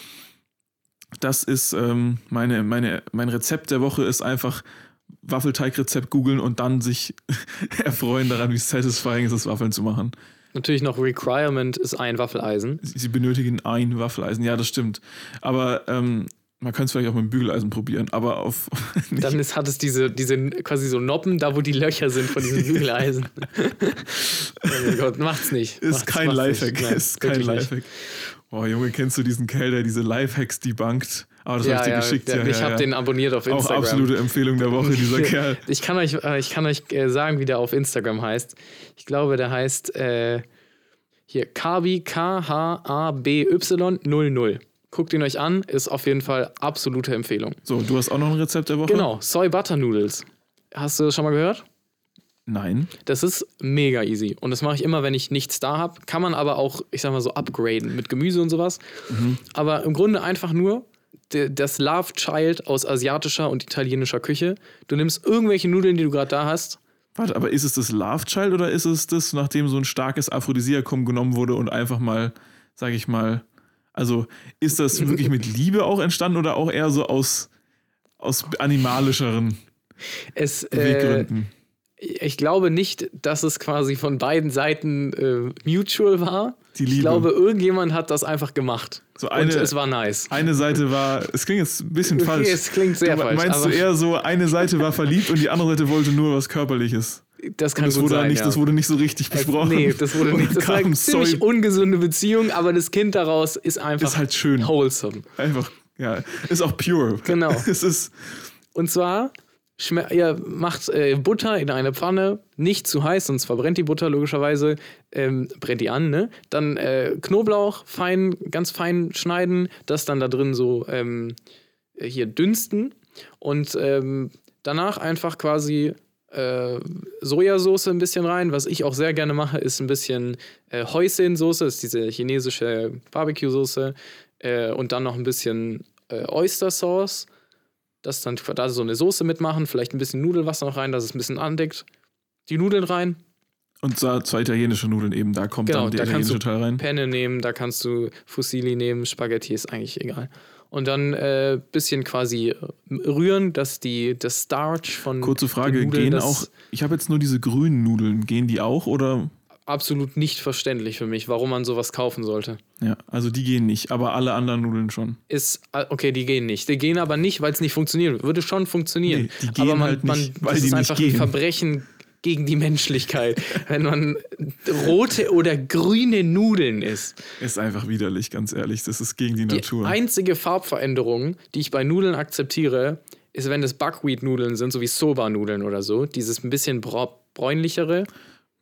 das ist ähm, meine, meine, mein Rezept der Woche ist einfach Waffelteigrezept googeln und dann sich *laughs* erfreuen daran, wie satisfying es ist, Waffeln zu machen. Natürlich noch Requirement ist ein Waffeleisen. Sie benötigen ein Waffeleisen. Ja, das stimmt. Aber ähm, man könnte es vielleicht auch mit dem Bügeleisen probieren, aber auf. *laughs* *laughs* Dann ist, hat es diese, diese quasi so Noppen, da wo die Löcher sind von diesem *laughs* Bügeleisen. oh mein Gott, macht's nicht. ist Macht's- kein macht's Lifehack. Nein, ist kein. Lifehack. Boah, Junge, kennst du diesen Kerl, der diese Lifehacks debunkt? Aber das Ja, hab ich dir ja, geschickt. der, ja, ich ja, habe den abonniert auf Auch Instagram. absolute Empfehlung der Woche, dieser Kerl. Ich kann euch, äh, ich kann euch äh, sagen, wie der auf Instagram heißt. Ich glaube, der heißt äh, hier Kabi K-H-A-B-Y-00. Guckt ihn euch an, ist auf jeden Fall absolute Empfehlung. So, du hast auch noch ein Rezept der Woche? Genau, Soy Butter Noodles. Hast du das schon mal gehört? Nein. Das ist mega easy. Und das mache ich immer, wenn ich nichts da habe. Kann man aber auch, ich sag mal so, upgraden mit Gemüse und sowas. Aber im Grunde einfach nur das Love Child aus asiatischer und italienischer Küche. Du nimmst irgendwelche Nudeln, die du gerade da hast. Warte, aber ist es das Love Child oder ist es das, nachdem so ein starkes Aphrodisiakum genommen wurde und einfach mal, sag ich mal, also ist das wirklich mit Liebe auch entstanden oder auch eher so aus, aus animalischeren Es, äh, ich glaube nicht, dass es quasi von beiden Seiten äh, mutual war. Ich glaube, irgendjemand hat das einfach gemacht. So eine- und es war nice. Eine Seite war, es klingt jetzt ein bisschen falsch. Es klingt sehr du, falsch. Meinst du eher so, eine Seite war verliebt und die andere Seite wollte nur was Körperliches? Das kann Das wurde, sein. nicht, ja. das wurde nicht so richtig besprochen. Nee, das wurde Und nicht. Das war eine ziemlich ungesunde Beziehung, aber das Kind daraus ist einfach Ist halt schön. wholesome. Einfach, ja, ist auch pure. Genau. *laughs* Es ist, Und zwar, schme- ihr macht äh, Butter in eine Pfanne, nicht zu heiß, sonst verbrennt die Butter logischerweise. Ähm, brennt die an, ne? Dann äh, Knoblauch fein, ganz fein schneiden, das dann da drin so ähm, hier dünsten und ähm, danach einfach quasi äh, Sojasauce ein bisschen rein. Was ich auch sehr gerne mache, ist ein bisschen äh, Hoisin-Soße, ist diese chinesische Barbecue-Soße. Äh, und dann noch ein bisschen äh, Oyster-Sauce Das dann da so eine Soße mitmachen, vielleicht ein bisschen Nudelwasser noch rein, dass es ein bisschen andeckt. Die Nudeln rein, Und zwar zwei italienische Nudeln eben, da kommt Genau, dann der da kannst italienische du Teil rein. Penne nehmen, da kannst du Fusilli nehmen, Spaghetti ist eigentlich egal. Und dann äh, bisschen quasi äh, rühren, dass die, das Starch von. Kurze Frage, Nudeln, gehen auch, ich habe jetzt nur diese grünen Nudeln, gehen die auch oder? Absolut nicht verständlich für mich, warum man sowas kaufen sollte. Ja, also die gehen nicht, aber alle anderen Nudeln schon. Ist, äh, okay, die gehen nicht. Die gehen aber nicht, weil es nicht funktioniert. Würde schon funktionieren. Nee, die gehen aber man, halt man, nicht, weil das die ist nicht einfach gehen. ein Verbrechen gegen die Menschlichkeit, wenn man rote oder grüne Nudeln isst. Ist einfach widerlich, ganz ehrlich. Das ist gegen die, Die Natur. einzige Farbveränderung, die ich bei Nudeln akzeptiere, ist, wenn es Buckwheat-Nudeln sind, so wie Soba-Nudeln oder so. Dieses ein bisschen bräunlichere.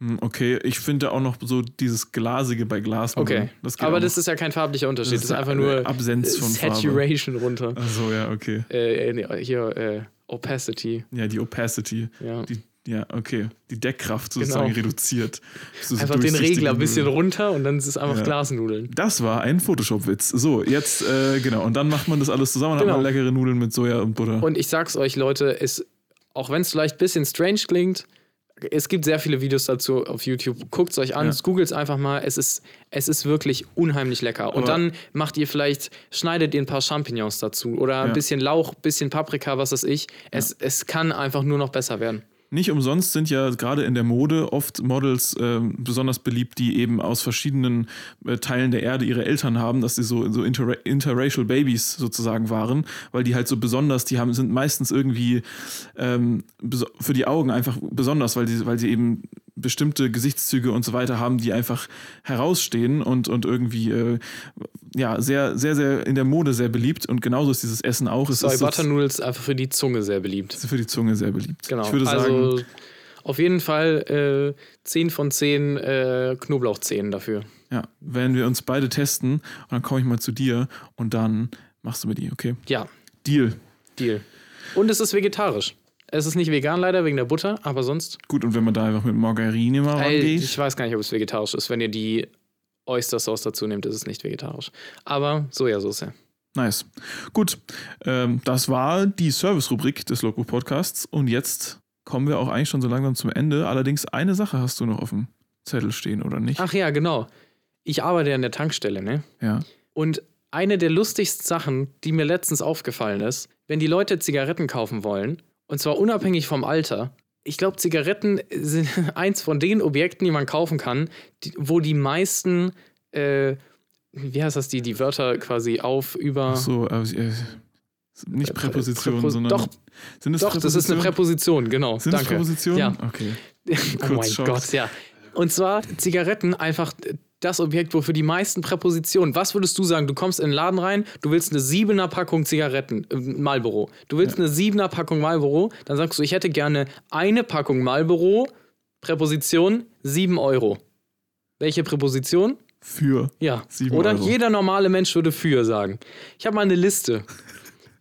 Hm, Okay, ich finde auch noch so dieses Glasige bei Glasnudeln. Okay. Das Aber das ist ja kein farblicher Unterschied. Das Das ist ist einfach nur Absenz äh, von Farbe. Saturation runter. Ach so, ja, okay. Äh, nee, hier, äh, Opacity. Ja, die Opacity. Ja. Die, ja, okay. Die Deckkraft sozusagen Genau. reduziert. So Einfach den Regler ein bisschen runter und dann ist es einfach Ja. Glasnudeln. Das war ein Photoshop-Witz. So, jetzt, äh, genau. Und dann macht man das alles zusammen und Genau. hat man leckere Nudeln mit Soja und Butter. Und ich sag's euch, Leute, es, auch wenn es vielleicht ein bisschen strange klingt, es gibt sehr viele Videos dazu auf YouTube. Guckt es euch an, Ja. googelt es einfach mal. Es ist, es ist wirklich unheimlich lecker. Und Aber- dann macht ihr vielleicht, schneidet ihr ein paar Champignons dazu oder ein Ja. bisschen Lauch, bisschen Paprika, was weiß ich. Es, es kann einfach nur noch besser werden. Nicht umsonst sind ja gerade in der Mode oft Models ähm, besonders beliebt, die eben aus verschiedenen äh, Teilen der Erde ihre Eltern haben, dass sie so, so inter interracial Babies sozusagen waren, weil die halt so besonders, die haben, sind meistens irgendwie ähm, für die Augen einfach besonders, weil, die, weil sie eben bestimmte Gesichtszüge und so weiter haben, die einfach herausstehen und, und irgendwie äh, ja, sehr, sehr, sehr in der Mode sehr beliebt. Und genauso ist dieses Essen auch. Es Soy Butter Noodles einfach für die Zunge sehr beliebt. für die Zunge sehr beliebt. Genau. Ich würde sagen, also auf jeden Fall äh, 10 von 10 äh, Knoblauchzehen dafür. Ja, werden wir uns beide testen und dann komme ich mal zu dir und dann machst du mir die, okay? Ja, Deal. Deal. Und es ist vegetarisch. Es ist nicht vegan leider wegen der Butter, aber sonst. Gut, und wenn man da einfach mit Margarine mal Ey, rangeht. ich weiß gar nicht, ob es vegetarisch ist. Wenn ihr die Oyster Sauce dazu nehmt, ist es nicht vegetarisch. Aber Sojasauce. Nice. Gut, ähm, das war die Service-Rubrik des Loco Podcasts und jetzt kommen wir auch eigentlich schon so langsam zum Ende. Allerdings eine Sache hast du noch auf dem Zettel stehen, oder nicht? Ach ja, genau. Ich arbeite an der Tankstelle, ne? Ja. Und eine der lustigsten Sachen, die mir letztens aufgefallen ist, wenn die Leute Zigaretten kaufen wollen, und zwar unabhängig vom Alter, ich glaube, Zigaretten sind *laughs* eins von den Objekten, die man kaufen kann, die, wo die meisten, äh, wie heißt das, die, die Wörter quasi auf, über. Ach so, äh, äh, nicht Präpositionen, Präpo- sondern. doch, sind es Doch, das ist eine Präposition, genau. Sind es Danke. Präpositionen? Ja. Okay. *laughs* Oh mein. Gott, ja. Und zwar Zigaretten einfach das Objekt, wofür die meisten Präpositionen. Was würdest du sagen? Du kommst in den Laden rein, du willst eine siebener Packung Zigaretten, äh, Marlboro. Du willst eine siebener Packung Marlboro, dann sagst du, ich hätte gerne eine Packung Marlboro, Präposition 7 Euro. Welche Präposition? Für. Ja. Oder Euro. jeder normale Mensch würde für sagen. Ich habe mal eine Liste,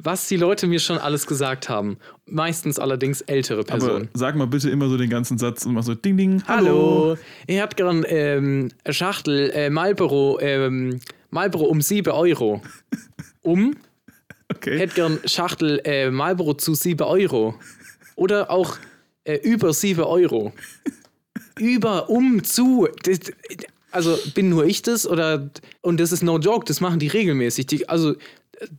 was die Leute mir schon alles gesagt haben. Meistens allerdings ältere Aber Personen. sag mal bitte immer so den ganzen Satz und mach so Ding Ding. Hallo, ich hätte gern ähm, Schachtel äh, Marlboro, ähm, Marlboro um 7 Euro. *laughs* Um? Okay. Hätte gern Schachtel äh, Marlboro zu 7 Euro. Oder auch äh, über 7 Euro. Über, um, zu. Das, also bin nur ich das oder und das ist no joke, das machen die regelmäßig. Die, also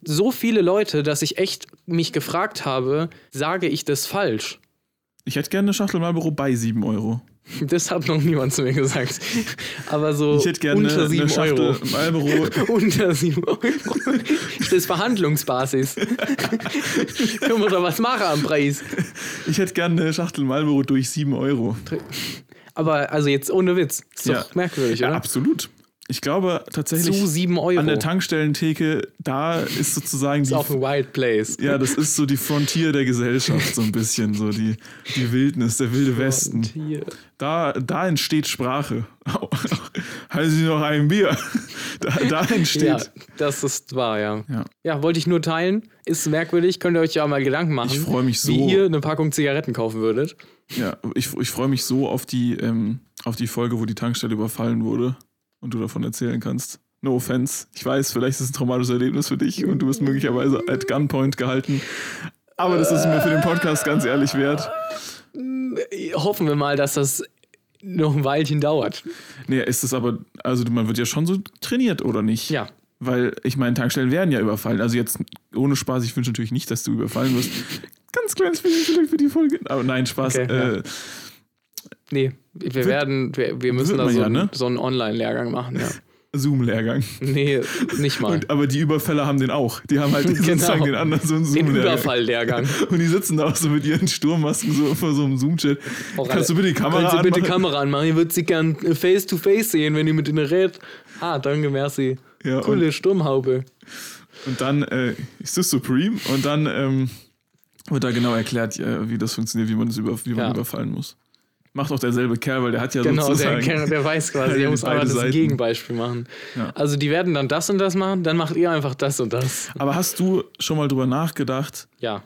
so viele Leute, dass ich echt mich gefragt habe, sage ich das falsch? Ich hätte gerne eine Schachtel Marlboro bei 7 Euro. *laughs* Das hat noch niemand zu mir gesagt. Aber so Ich hätte gerne unter eine, 7 eine Schachtel Euro. Marlboro. *laughs* Unter 7 Euro. *laughs* Das ist Verhandlungsbasis. Können wir doch was machen am Preis. Ich hätte gerne eine Schachtel Marlboro durch 7 Euro. Aber also jetzt ohne Witz. Ist doch Ja. merkwürdig, Ja, oder? absolut. Ich glaube tatsächlich Zu 7 Euro. an der Tankstellentheke, da ist sozusagen ist die. ein Wild Place. Ja, das ist so die Frontier der Gesellschaft, so ein bisschen, so die, die Wildnis, der wilde Westen. Da, da entsteht Sprache. *laughs* Halten Sie noch ein Bier. Da, da entsteht. Ja, das ist wahr, ja. Ja. Ja, wollte ich nur teilen. Ist merkwürdig. Könnt ihr euch ja mal Gedanken machen, Ich freu mich so. wie ihr eine Packung Zigaretten kaufen würdet. Ja, ich, ich freue mich so auf die, ähm, auf die Folge, wo die Tankstelle überfallen wurde und du davon erzählen kannst. No offense. Ich weiß, vielleicht ist es ein traumatisches Erlebnis für dich und du bist möglicherweise at Gunpoint gehalten. Aber das ist mir für den Podcast ganz ehrlich wert. Hoffen wir mal, dass das noch ein Weilchen dauert. Nee, ist es aber, also man wird ja schon so trainiert, oder nicht? Ja. Weil, ich meine, Tankstellen werden ja überfallen. Also jetzt ohne Spaß, ich wünsche natürlich nicht, dass du überfallen wirst. Ganz kleines bisschen für die Folge. Aber nein, Spaß. Okay, ja. Äh, Nee, wir Wird- werden, wir, wir müssen da so, ja, einen- ne? so einen Online-Lehrgang machen, ja. *laughs* Zoom-Lehrgang. Nee, nicht mal. Und, aber die Überfäller haben den auch. Die haben halt *laughs* sozusagen den anderen so einen Den Zoom-Lehrgang. Überfall-Lehrgang. *laughs* Und die sitzen da auch so mit ihren Sturmmasken so vor so einem Zoom-Chat. Auch Kannst du bitte die Kamera Sie bitte anmachen? Kamera anmachen? Ich würde Sie gern face-to-face sehen, wenn ihr mit ihnen redet. Ah, danke, merci. Ja, Coole Sturmhaube. Und dann äh, ist das Supreme und dann ähm, wird da genau erklärt, äh, wie das funktioniert, wie man das über, wie man Ja. überfallen muss. Macht auch derselbe Kerl, weil der hat ja Genau, der, sozusagen. der, der weiß quasi, *laughs* Ja, er muss aber das Seiten. Gegenbeispiel machen. Ja. Also die werden dann das und das machen, dann macht ihr einfach das und das. Aber hast du schon mal drüber nachgedacht? Ja.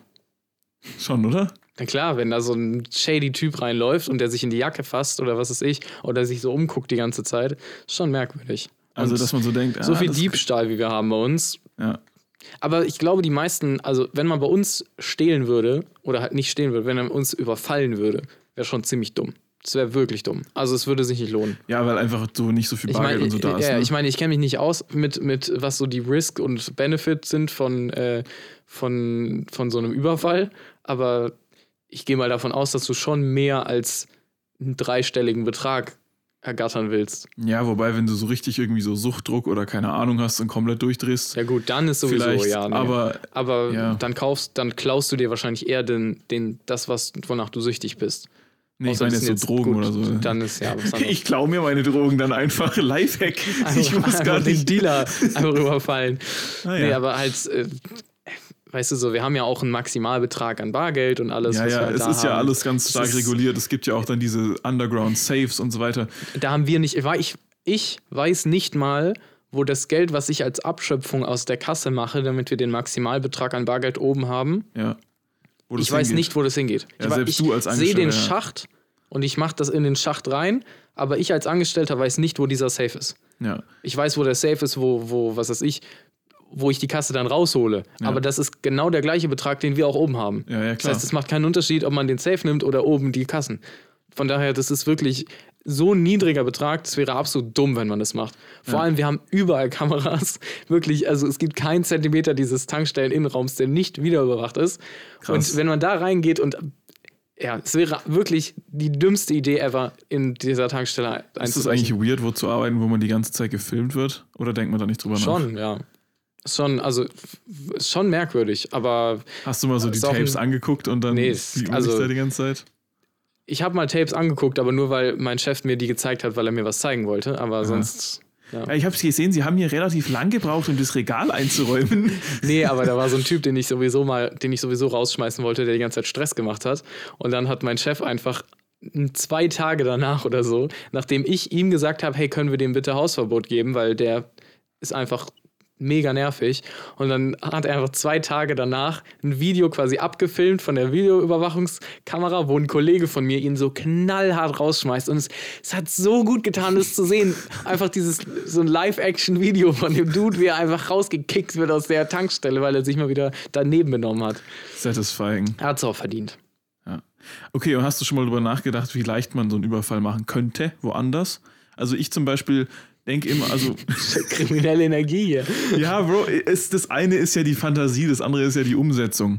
Schon, oder? Na klar, wenn da so ein shady Typ reinläuft und der sich in die Jacke fasst oder was weiß ich, oder sich so umguckt die ganze Zeit, ist schon merkwürdig. Also, Und dass man so denkt, so ah, viel das- Diebstahl, wie wir haben bei uns. Ja. Aber ich glaube, die meisten, also wenn man bei uns stehlen würde, oder halt nicht stehlen würde, wenn er uns überfallen würde, wäre schon ziemlich dumm. Das wäre wirklich dumm. Also es würde sich nicht lohnen. ja, weil einfach so nicht so viel Ich Bargeld meine, und so da ist. ja, ne? ich, meine, ich kenne mich nicht aus mit, mit, was so die Risk und Benefit sind von, äh, von, von so einem Überfall, aber ich gehe mal davon aus, dass du schon mehr als einen dreistelligen Betrag ergattern willst. ja, wobei, wenn du so richtig irgendwie so Suchtdruck oder keine Ahnung hast und komplett durchdrehst, Ja gut, dann ist sowieso, vielleicht, ja. nee. aber aber ja. dann kaufst, dann klaust du dir wahrscheinlich eher den, den, das, was, wonach du süchtig bist. Nee, ich Außer meine das jetzt so Drogen gut, oder so. Dann ist ja was *laughs* anderes. Ich klaue mir meine Drogen dann einfach. *laughs* Lifehack. ich muss gar den nicht. Dealer *laughs* einfach überfallen. Ah, Nee, ja. aber halt, äh, weißt du so, wir haben ja auch einen Maximalbetrag an Bargeld und alles. Ja, ja, halt es ist ja haben. alles ganz stark ist- reguliert. Es gibt ja auch dann diese Underground-Safes und so weiter. Da haben wir nicht, ich, ich, ich weiß nicht mal, wo das Geld, was ich als Abschöpfung aus der Kasse mache, damit wir den Maximalbetrag an Bargeld oben haben, Ja. Ich weiß hingeht. nicht, wo das hingeht. Ja, ich, ich sehe den ja. Schacht und ich mache das in den Schacht rein, aber ich als Angestellter weiß nicht, wo dieser Safe ist. Ja. Ich weiß, wo der Safe ist, wo, wo was weiß ich, wo ich die Kasse dann raushole. Aber das ist genau der gleiche Betrag, den wir auch oben haben. Ja, ja, Das heißt, es macht keinen Unterschied, ob man den Safe nimmt oder oben die Kassen. Von daher, das ist wirklich so ein niedriger Betrag, das wäre absolut dumm, wenn man das macht. Vor allem, wir haben überall Kameras. *laughs* Wirklich, also es gibt keinen Zentimeter dieses Tankstellen-Innenraums, der nicht wiederüberwacht ist. Krass. Und wenn man da reingeht und ja, es wäre wirklich die dümmste Idee ever, in dieser Tankstelle Ist das eigentlich weird, wo zu arbeiten, wo man die ganze Zeit gefilmt wird? Oder denkt man da nicht drüber nach? Schon, ja. Schon, also schon merkwürdig, aber Hast du mal so die Tapes angeguckt und dann Nee, Uhr also- da die ganze Zeit? Ich habe mal Tapes angeguckt, aber nur weil mein Chef mir die gezeigt hat, weil er mir was zeigen wollte, aber sonst ja. Ja, ich habe gesehen, sie haben hier relativ lang gebraucht, um das Regal einzuräumen. *laughs* Nee, aber da war so ein Typ, den ich sowieso mal, den ich sowieso rausschmeißen wollte, der die ganze Zeit Stress gemacht hat und dann hat mein Chef einfach zwei Tage danach oder so, nachdem ich ihm gesagt habe, hey, können wir dem bitte Hausverbot geben, weil der ist einfach mega nervig. Und dann hat er einfach zwei Tage danach ein Video quasi abgefilmt von der Videoüberwachungskamera, wo ein Kollege von mir ihn so knallhart rausschmeißt. Und es, es hat so gut getan, das zu sehen. *laughs* Einfach dieses so ein Live-Action-Video von dem Dude, wie er einfach rausgekickt wird aus der Tankstelle, weil er sich mal wieder daneben benommen hat. Satisfying. Er hat es auch verdient. Ja. Okay, und hast du schon mal darüber nachgedacht, wie leicht man so einen Überfall machen könnte, woanders? Also ich zum Beispiel denke immer, also *laughs* Kriminelle Energie hier. ja, Bro, es, das eine ist ja die Fantasie, das andere ist ja die Umsetzung.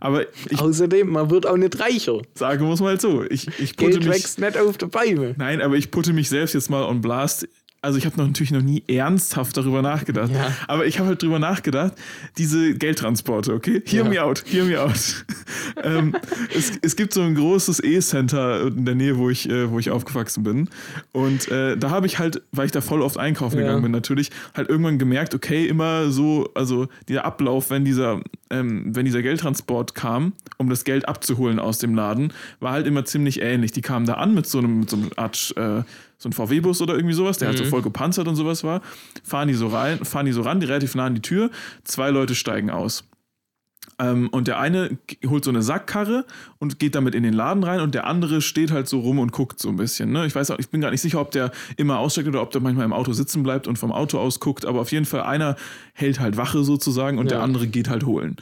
Aber ich Außerdem, man wird auch nicht reicher. sage muss mal so, ich, ich putte Geld mich, wächst nicht auf der Bäume. nein, aber ich putte mich selbst jetzt mal on blast. Also ich habe noch natürlich noch nie ernsthaft darüber nachgedacht. Ja. Aber ich habe halt drüber nachgedacht, diese Geldtransporte, okay? Hear Ja. me out, hear me out. *laughs* ähm, es, es gibt so ein großes E-Center in der Nähe, wo ich, äh, wo ich aufgewachsen bin. Und äh, da habe ich halt, weil ich da voll oft einkaufen Ja. gegangen bin, natürlich, halt irgendwann gemerkt, okay, immer so, also der Ablauf, wenn dieser, ähm, wenn dieser Geldtransport kam, um das Geld abzuholen aus dem Laden, war halt immer ziemlich ähnlich. Die kamen da an mit so einem, mit so einem Art, äh, so ein VW-Bus oder irgendwie sowas, der halt so voll gepanzert und sowas war. Fahren die so rein, fahren die so ran, die relativ nah an die Tür. Zwei Leute steigen aus. Ähm, und der eine holt so eine Sackkarre und geht damit in den Laden rein und der andere steht halt so rum und guckt so ein bisschen. Ne? Ich weiß auch, ich bin gar nicht sicher, ob der immer aussteigt oder ob der manchmal im Auto sitzen bleibt und vom Auto aus guckt, aber auf jeden Fall einer hält halt Wache sozusagen und der Ja. andere geht halt holen.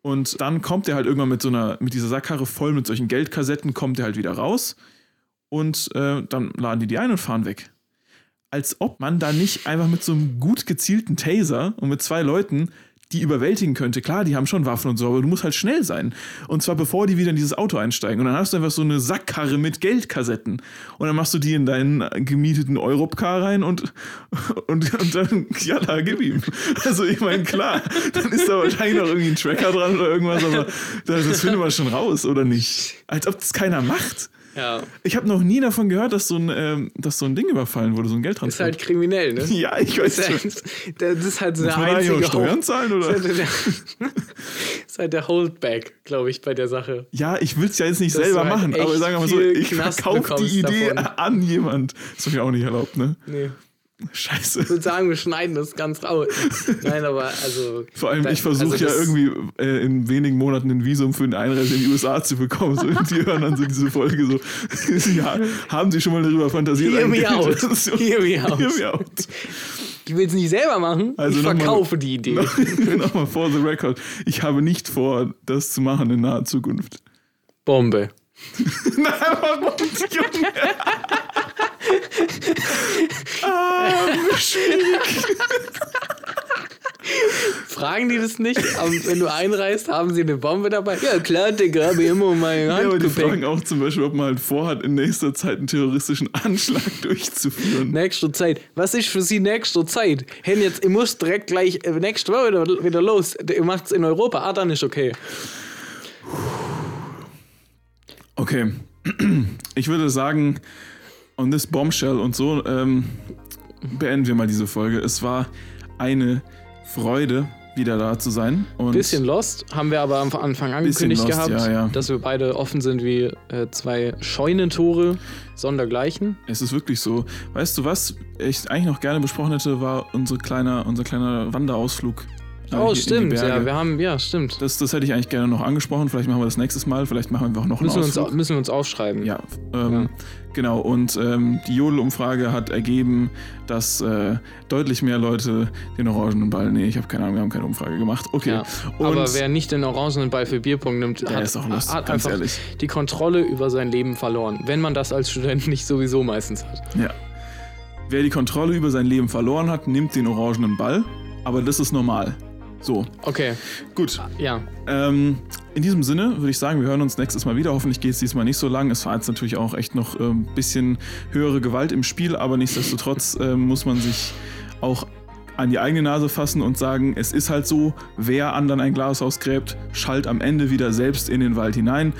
Und dann kommt er halt irgendwann mit so einer, mit dieser Sackkarre voll mit solchen Geldkassetten, kommt er halt wieder raus. Und äh, dann laden die die ein und fahren weg. Als ob man da nicht einfach mit so einem gut gezielten Taser und mit zwei Leuten die überwältigen könnte. Klar, die haben schon Waffen und so, aber du musst halt schnell sein. Und zwar bevor die wieder in dieses Auto einsteigen. Und dann hast du einfach so eine Sackkarre mit Geldkassetten. Und dann machst du die in deinen gemieteten Europcar rein und, *laughs* und, und dann, *laughs* ja, da gib ihm. Also ich meine, klar, dann ist da wahrscheinlich noch irgendwie ein Tracker dran oder irgendwas, aber das, das findet man schon raus, oder nicht? Als ob das keiner macht. Ja. Ich habe noch nie davon gehört, dass so ein, ähm, dass so ein Ding überfallen wurde, so ein Geldtransport. Ist halt kriminell, ne? ja, ich weiß ist halt, das ist halt so eigentlich einzige Steuern zahlen, oder? *laughs* Das ist halt der, ist halt der Holdback, glaube ich, bei der Sache. Ja, ich will es ja jetzt nicht Dass selber halt machen, aber sagen wir mal so, ich verkaufe die Idee davon. an jemand. Das ist mir auch nicht erlaubt, ne? Nee. Scheiße. Ich würde sagen, wir schneiden das ganz raus. Nein, aber also. Vor allem, ich versuche also ja irgendwie äh, in wenigen Monaten ein Visum für eine Einreise in die USA zu bekommen. So, und die hören dann so diese Folge so, *laughs* ja, haben Sie schon mal darüber fantasiert? Hear me out. *laughs* Geldinvestition- Hear me out. Hear me out. Ich will es nicht selber machen. Also ich noch mal- verkaufe die Idee. *laughs* Nochmal for the record. Ich habe nicht vor, das zu machen in naher Zukunft. Bombe. Nein, warum? Junge? *laughs* Fragen die das nicht? Aber wenn du einreist, haben sie eine Bombe dabei? Ja, klar, Digga, habe ich immer mein Ja, aber die Handgepäck. fragen auch zum Beispiel, ob man halt vorhat, in nächster Zeit einen terroristischen Anschlag *laughs* durchzuführen. Nächste Zeit. Was ist für Sie nächste Zeit? Hen jetzt, ich muss direkt gleich äh, nächste Woche wieder, wieder los. Ihr macht's in Europa. Ah, dann ist okay. Okay, *clears throat* ich würde sagen, on this bombshell und so ähm, beenden wir mal diese Folge. Es war eine Freude, wieder da zu sein. Und Bisschen lost, haben wir aber am Anfang angekündigt lost, gehabt, ja, ja. dass wir beide offen sind wie äh, zwei Scheunentore, sondergleichen. es ist wirklich so. Weißt du, was ich eigentlich noch gerne besprochen hätte, war unsere kleiner, unser kleiner Wanderausflug. Hier Oh, die stimmt, ja, wir haben, ja, stimmt. Das, das hätte ich eigentlich gerne noch angesprochen. Vielleicht machen wir das nächstes Mal. Vielleicht machen wir einfach noch einen Müssen wir, uns, Ausflug. müssen wir uns aufschreiben. Ja, ähm, genau. Und ähm, die Jodel-Umfrage hat ergeben, dass äh, deutlich mehr Leute den orangenen Ball. Nee, ich habe keine Ahnung, wir haben keine Umfrage gemacht. Okay. Ja. Aber wer nicht den orangenen Ball für Bierpunkt nimmt, hat, ist auch lost, hat ganz einfach ehrlich. die Kontrolle über sein Leben verloren. Wenn man das als Student nicht sowieso meistens hat. ja. Wer die Kontrolle über sein Leben verloren hat, nimmt den orangenen Ball. Aber das ist normal. So, Okay, gut. ja. Ähm, in diesem Sinne würde ich sagen, wir hören uns nächstes Mal wieder. Hoffentlich geht es diesmal nicht so lang. Es war jetzt natürlich auch echt noch ein ähm, bisschen höhere Gewalt im Spiel, aber nichtsdestotrotz *laughs* ähm, muss man sich auch an die eigene Nase fassen und sagen, es ist halt so, wer anderen ein Glas ausgräbt, schallt am Ende wieder selbst in den Wald hinein.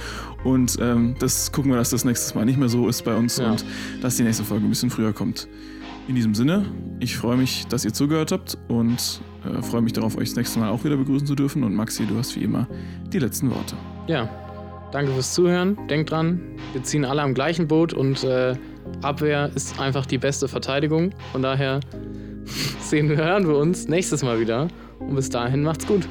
Und ähm, das gucken wir, dass das nächstes Mal nicht mehr so ist bei uns Ja. und dass die nächste Folge ein bisschen früher kommt. In diesem Sinne, ich freue mich, dass ihr zugehört habt und äh, freue mich darauf, euch das nächste Mal auch wieder begrüßen zu dürfen. Und Maxi, du hast wie immer die letzten Worte. Ja, danke fürs Zuhören. Denkt dran, wir ziehen alle am gleichen Boot und äh, Abwehr ist einfach die beste Verteidigung. Von daher *laughs* sehen, hören wir uns nächstes Mal wieder. Und bis dahin macht's gut.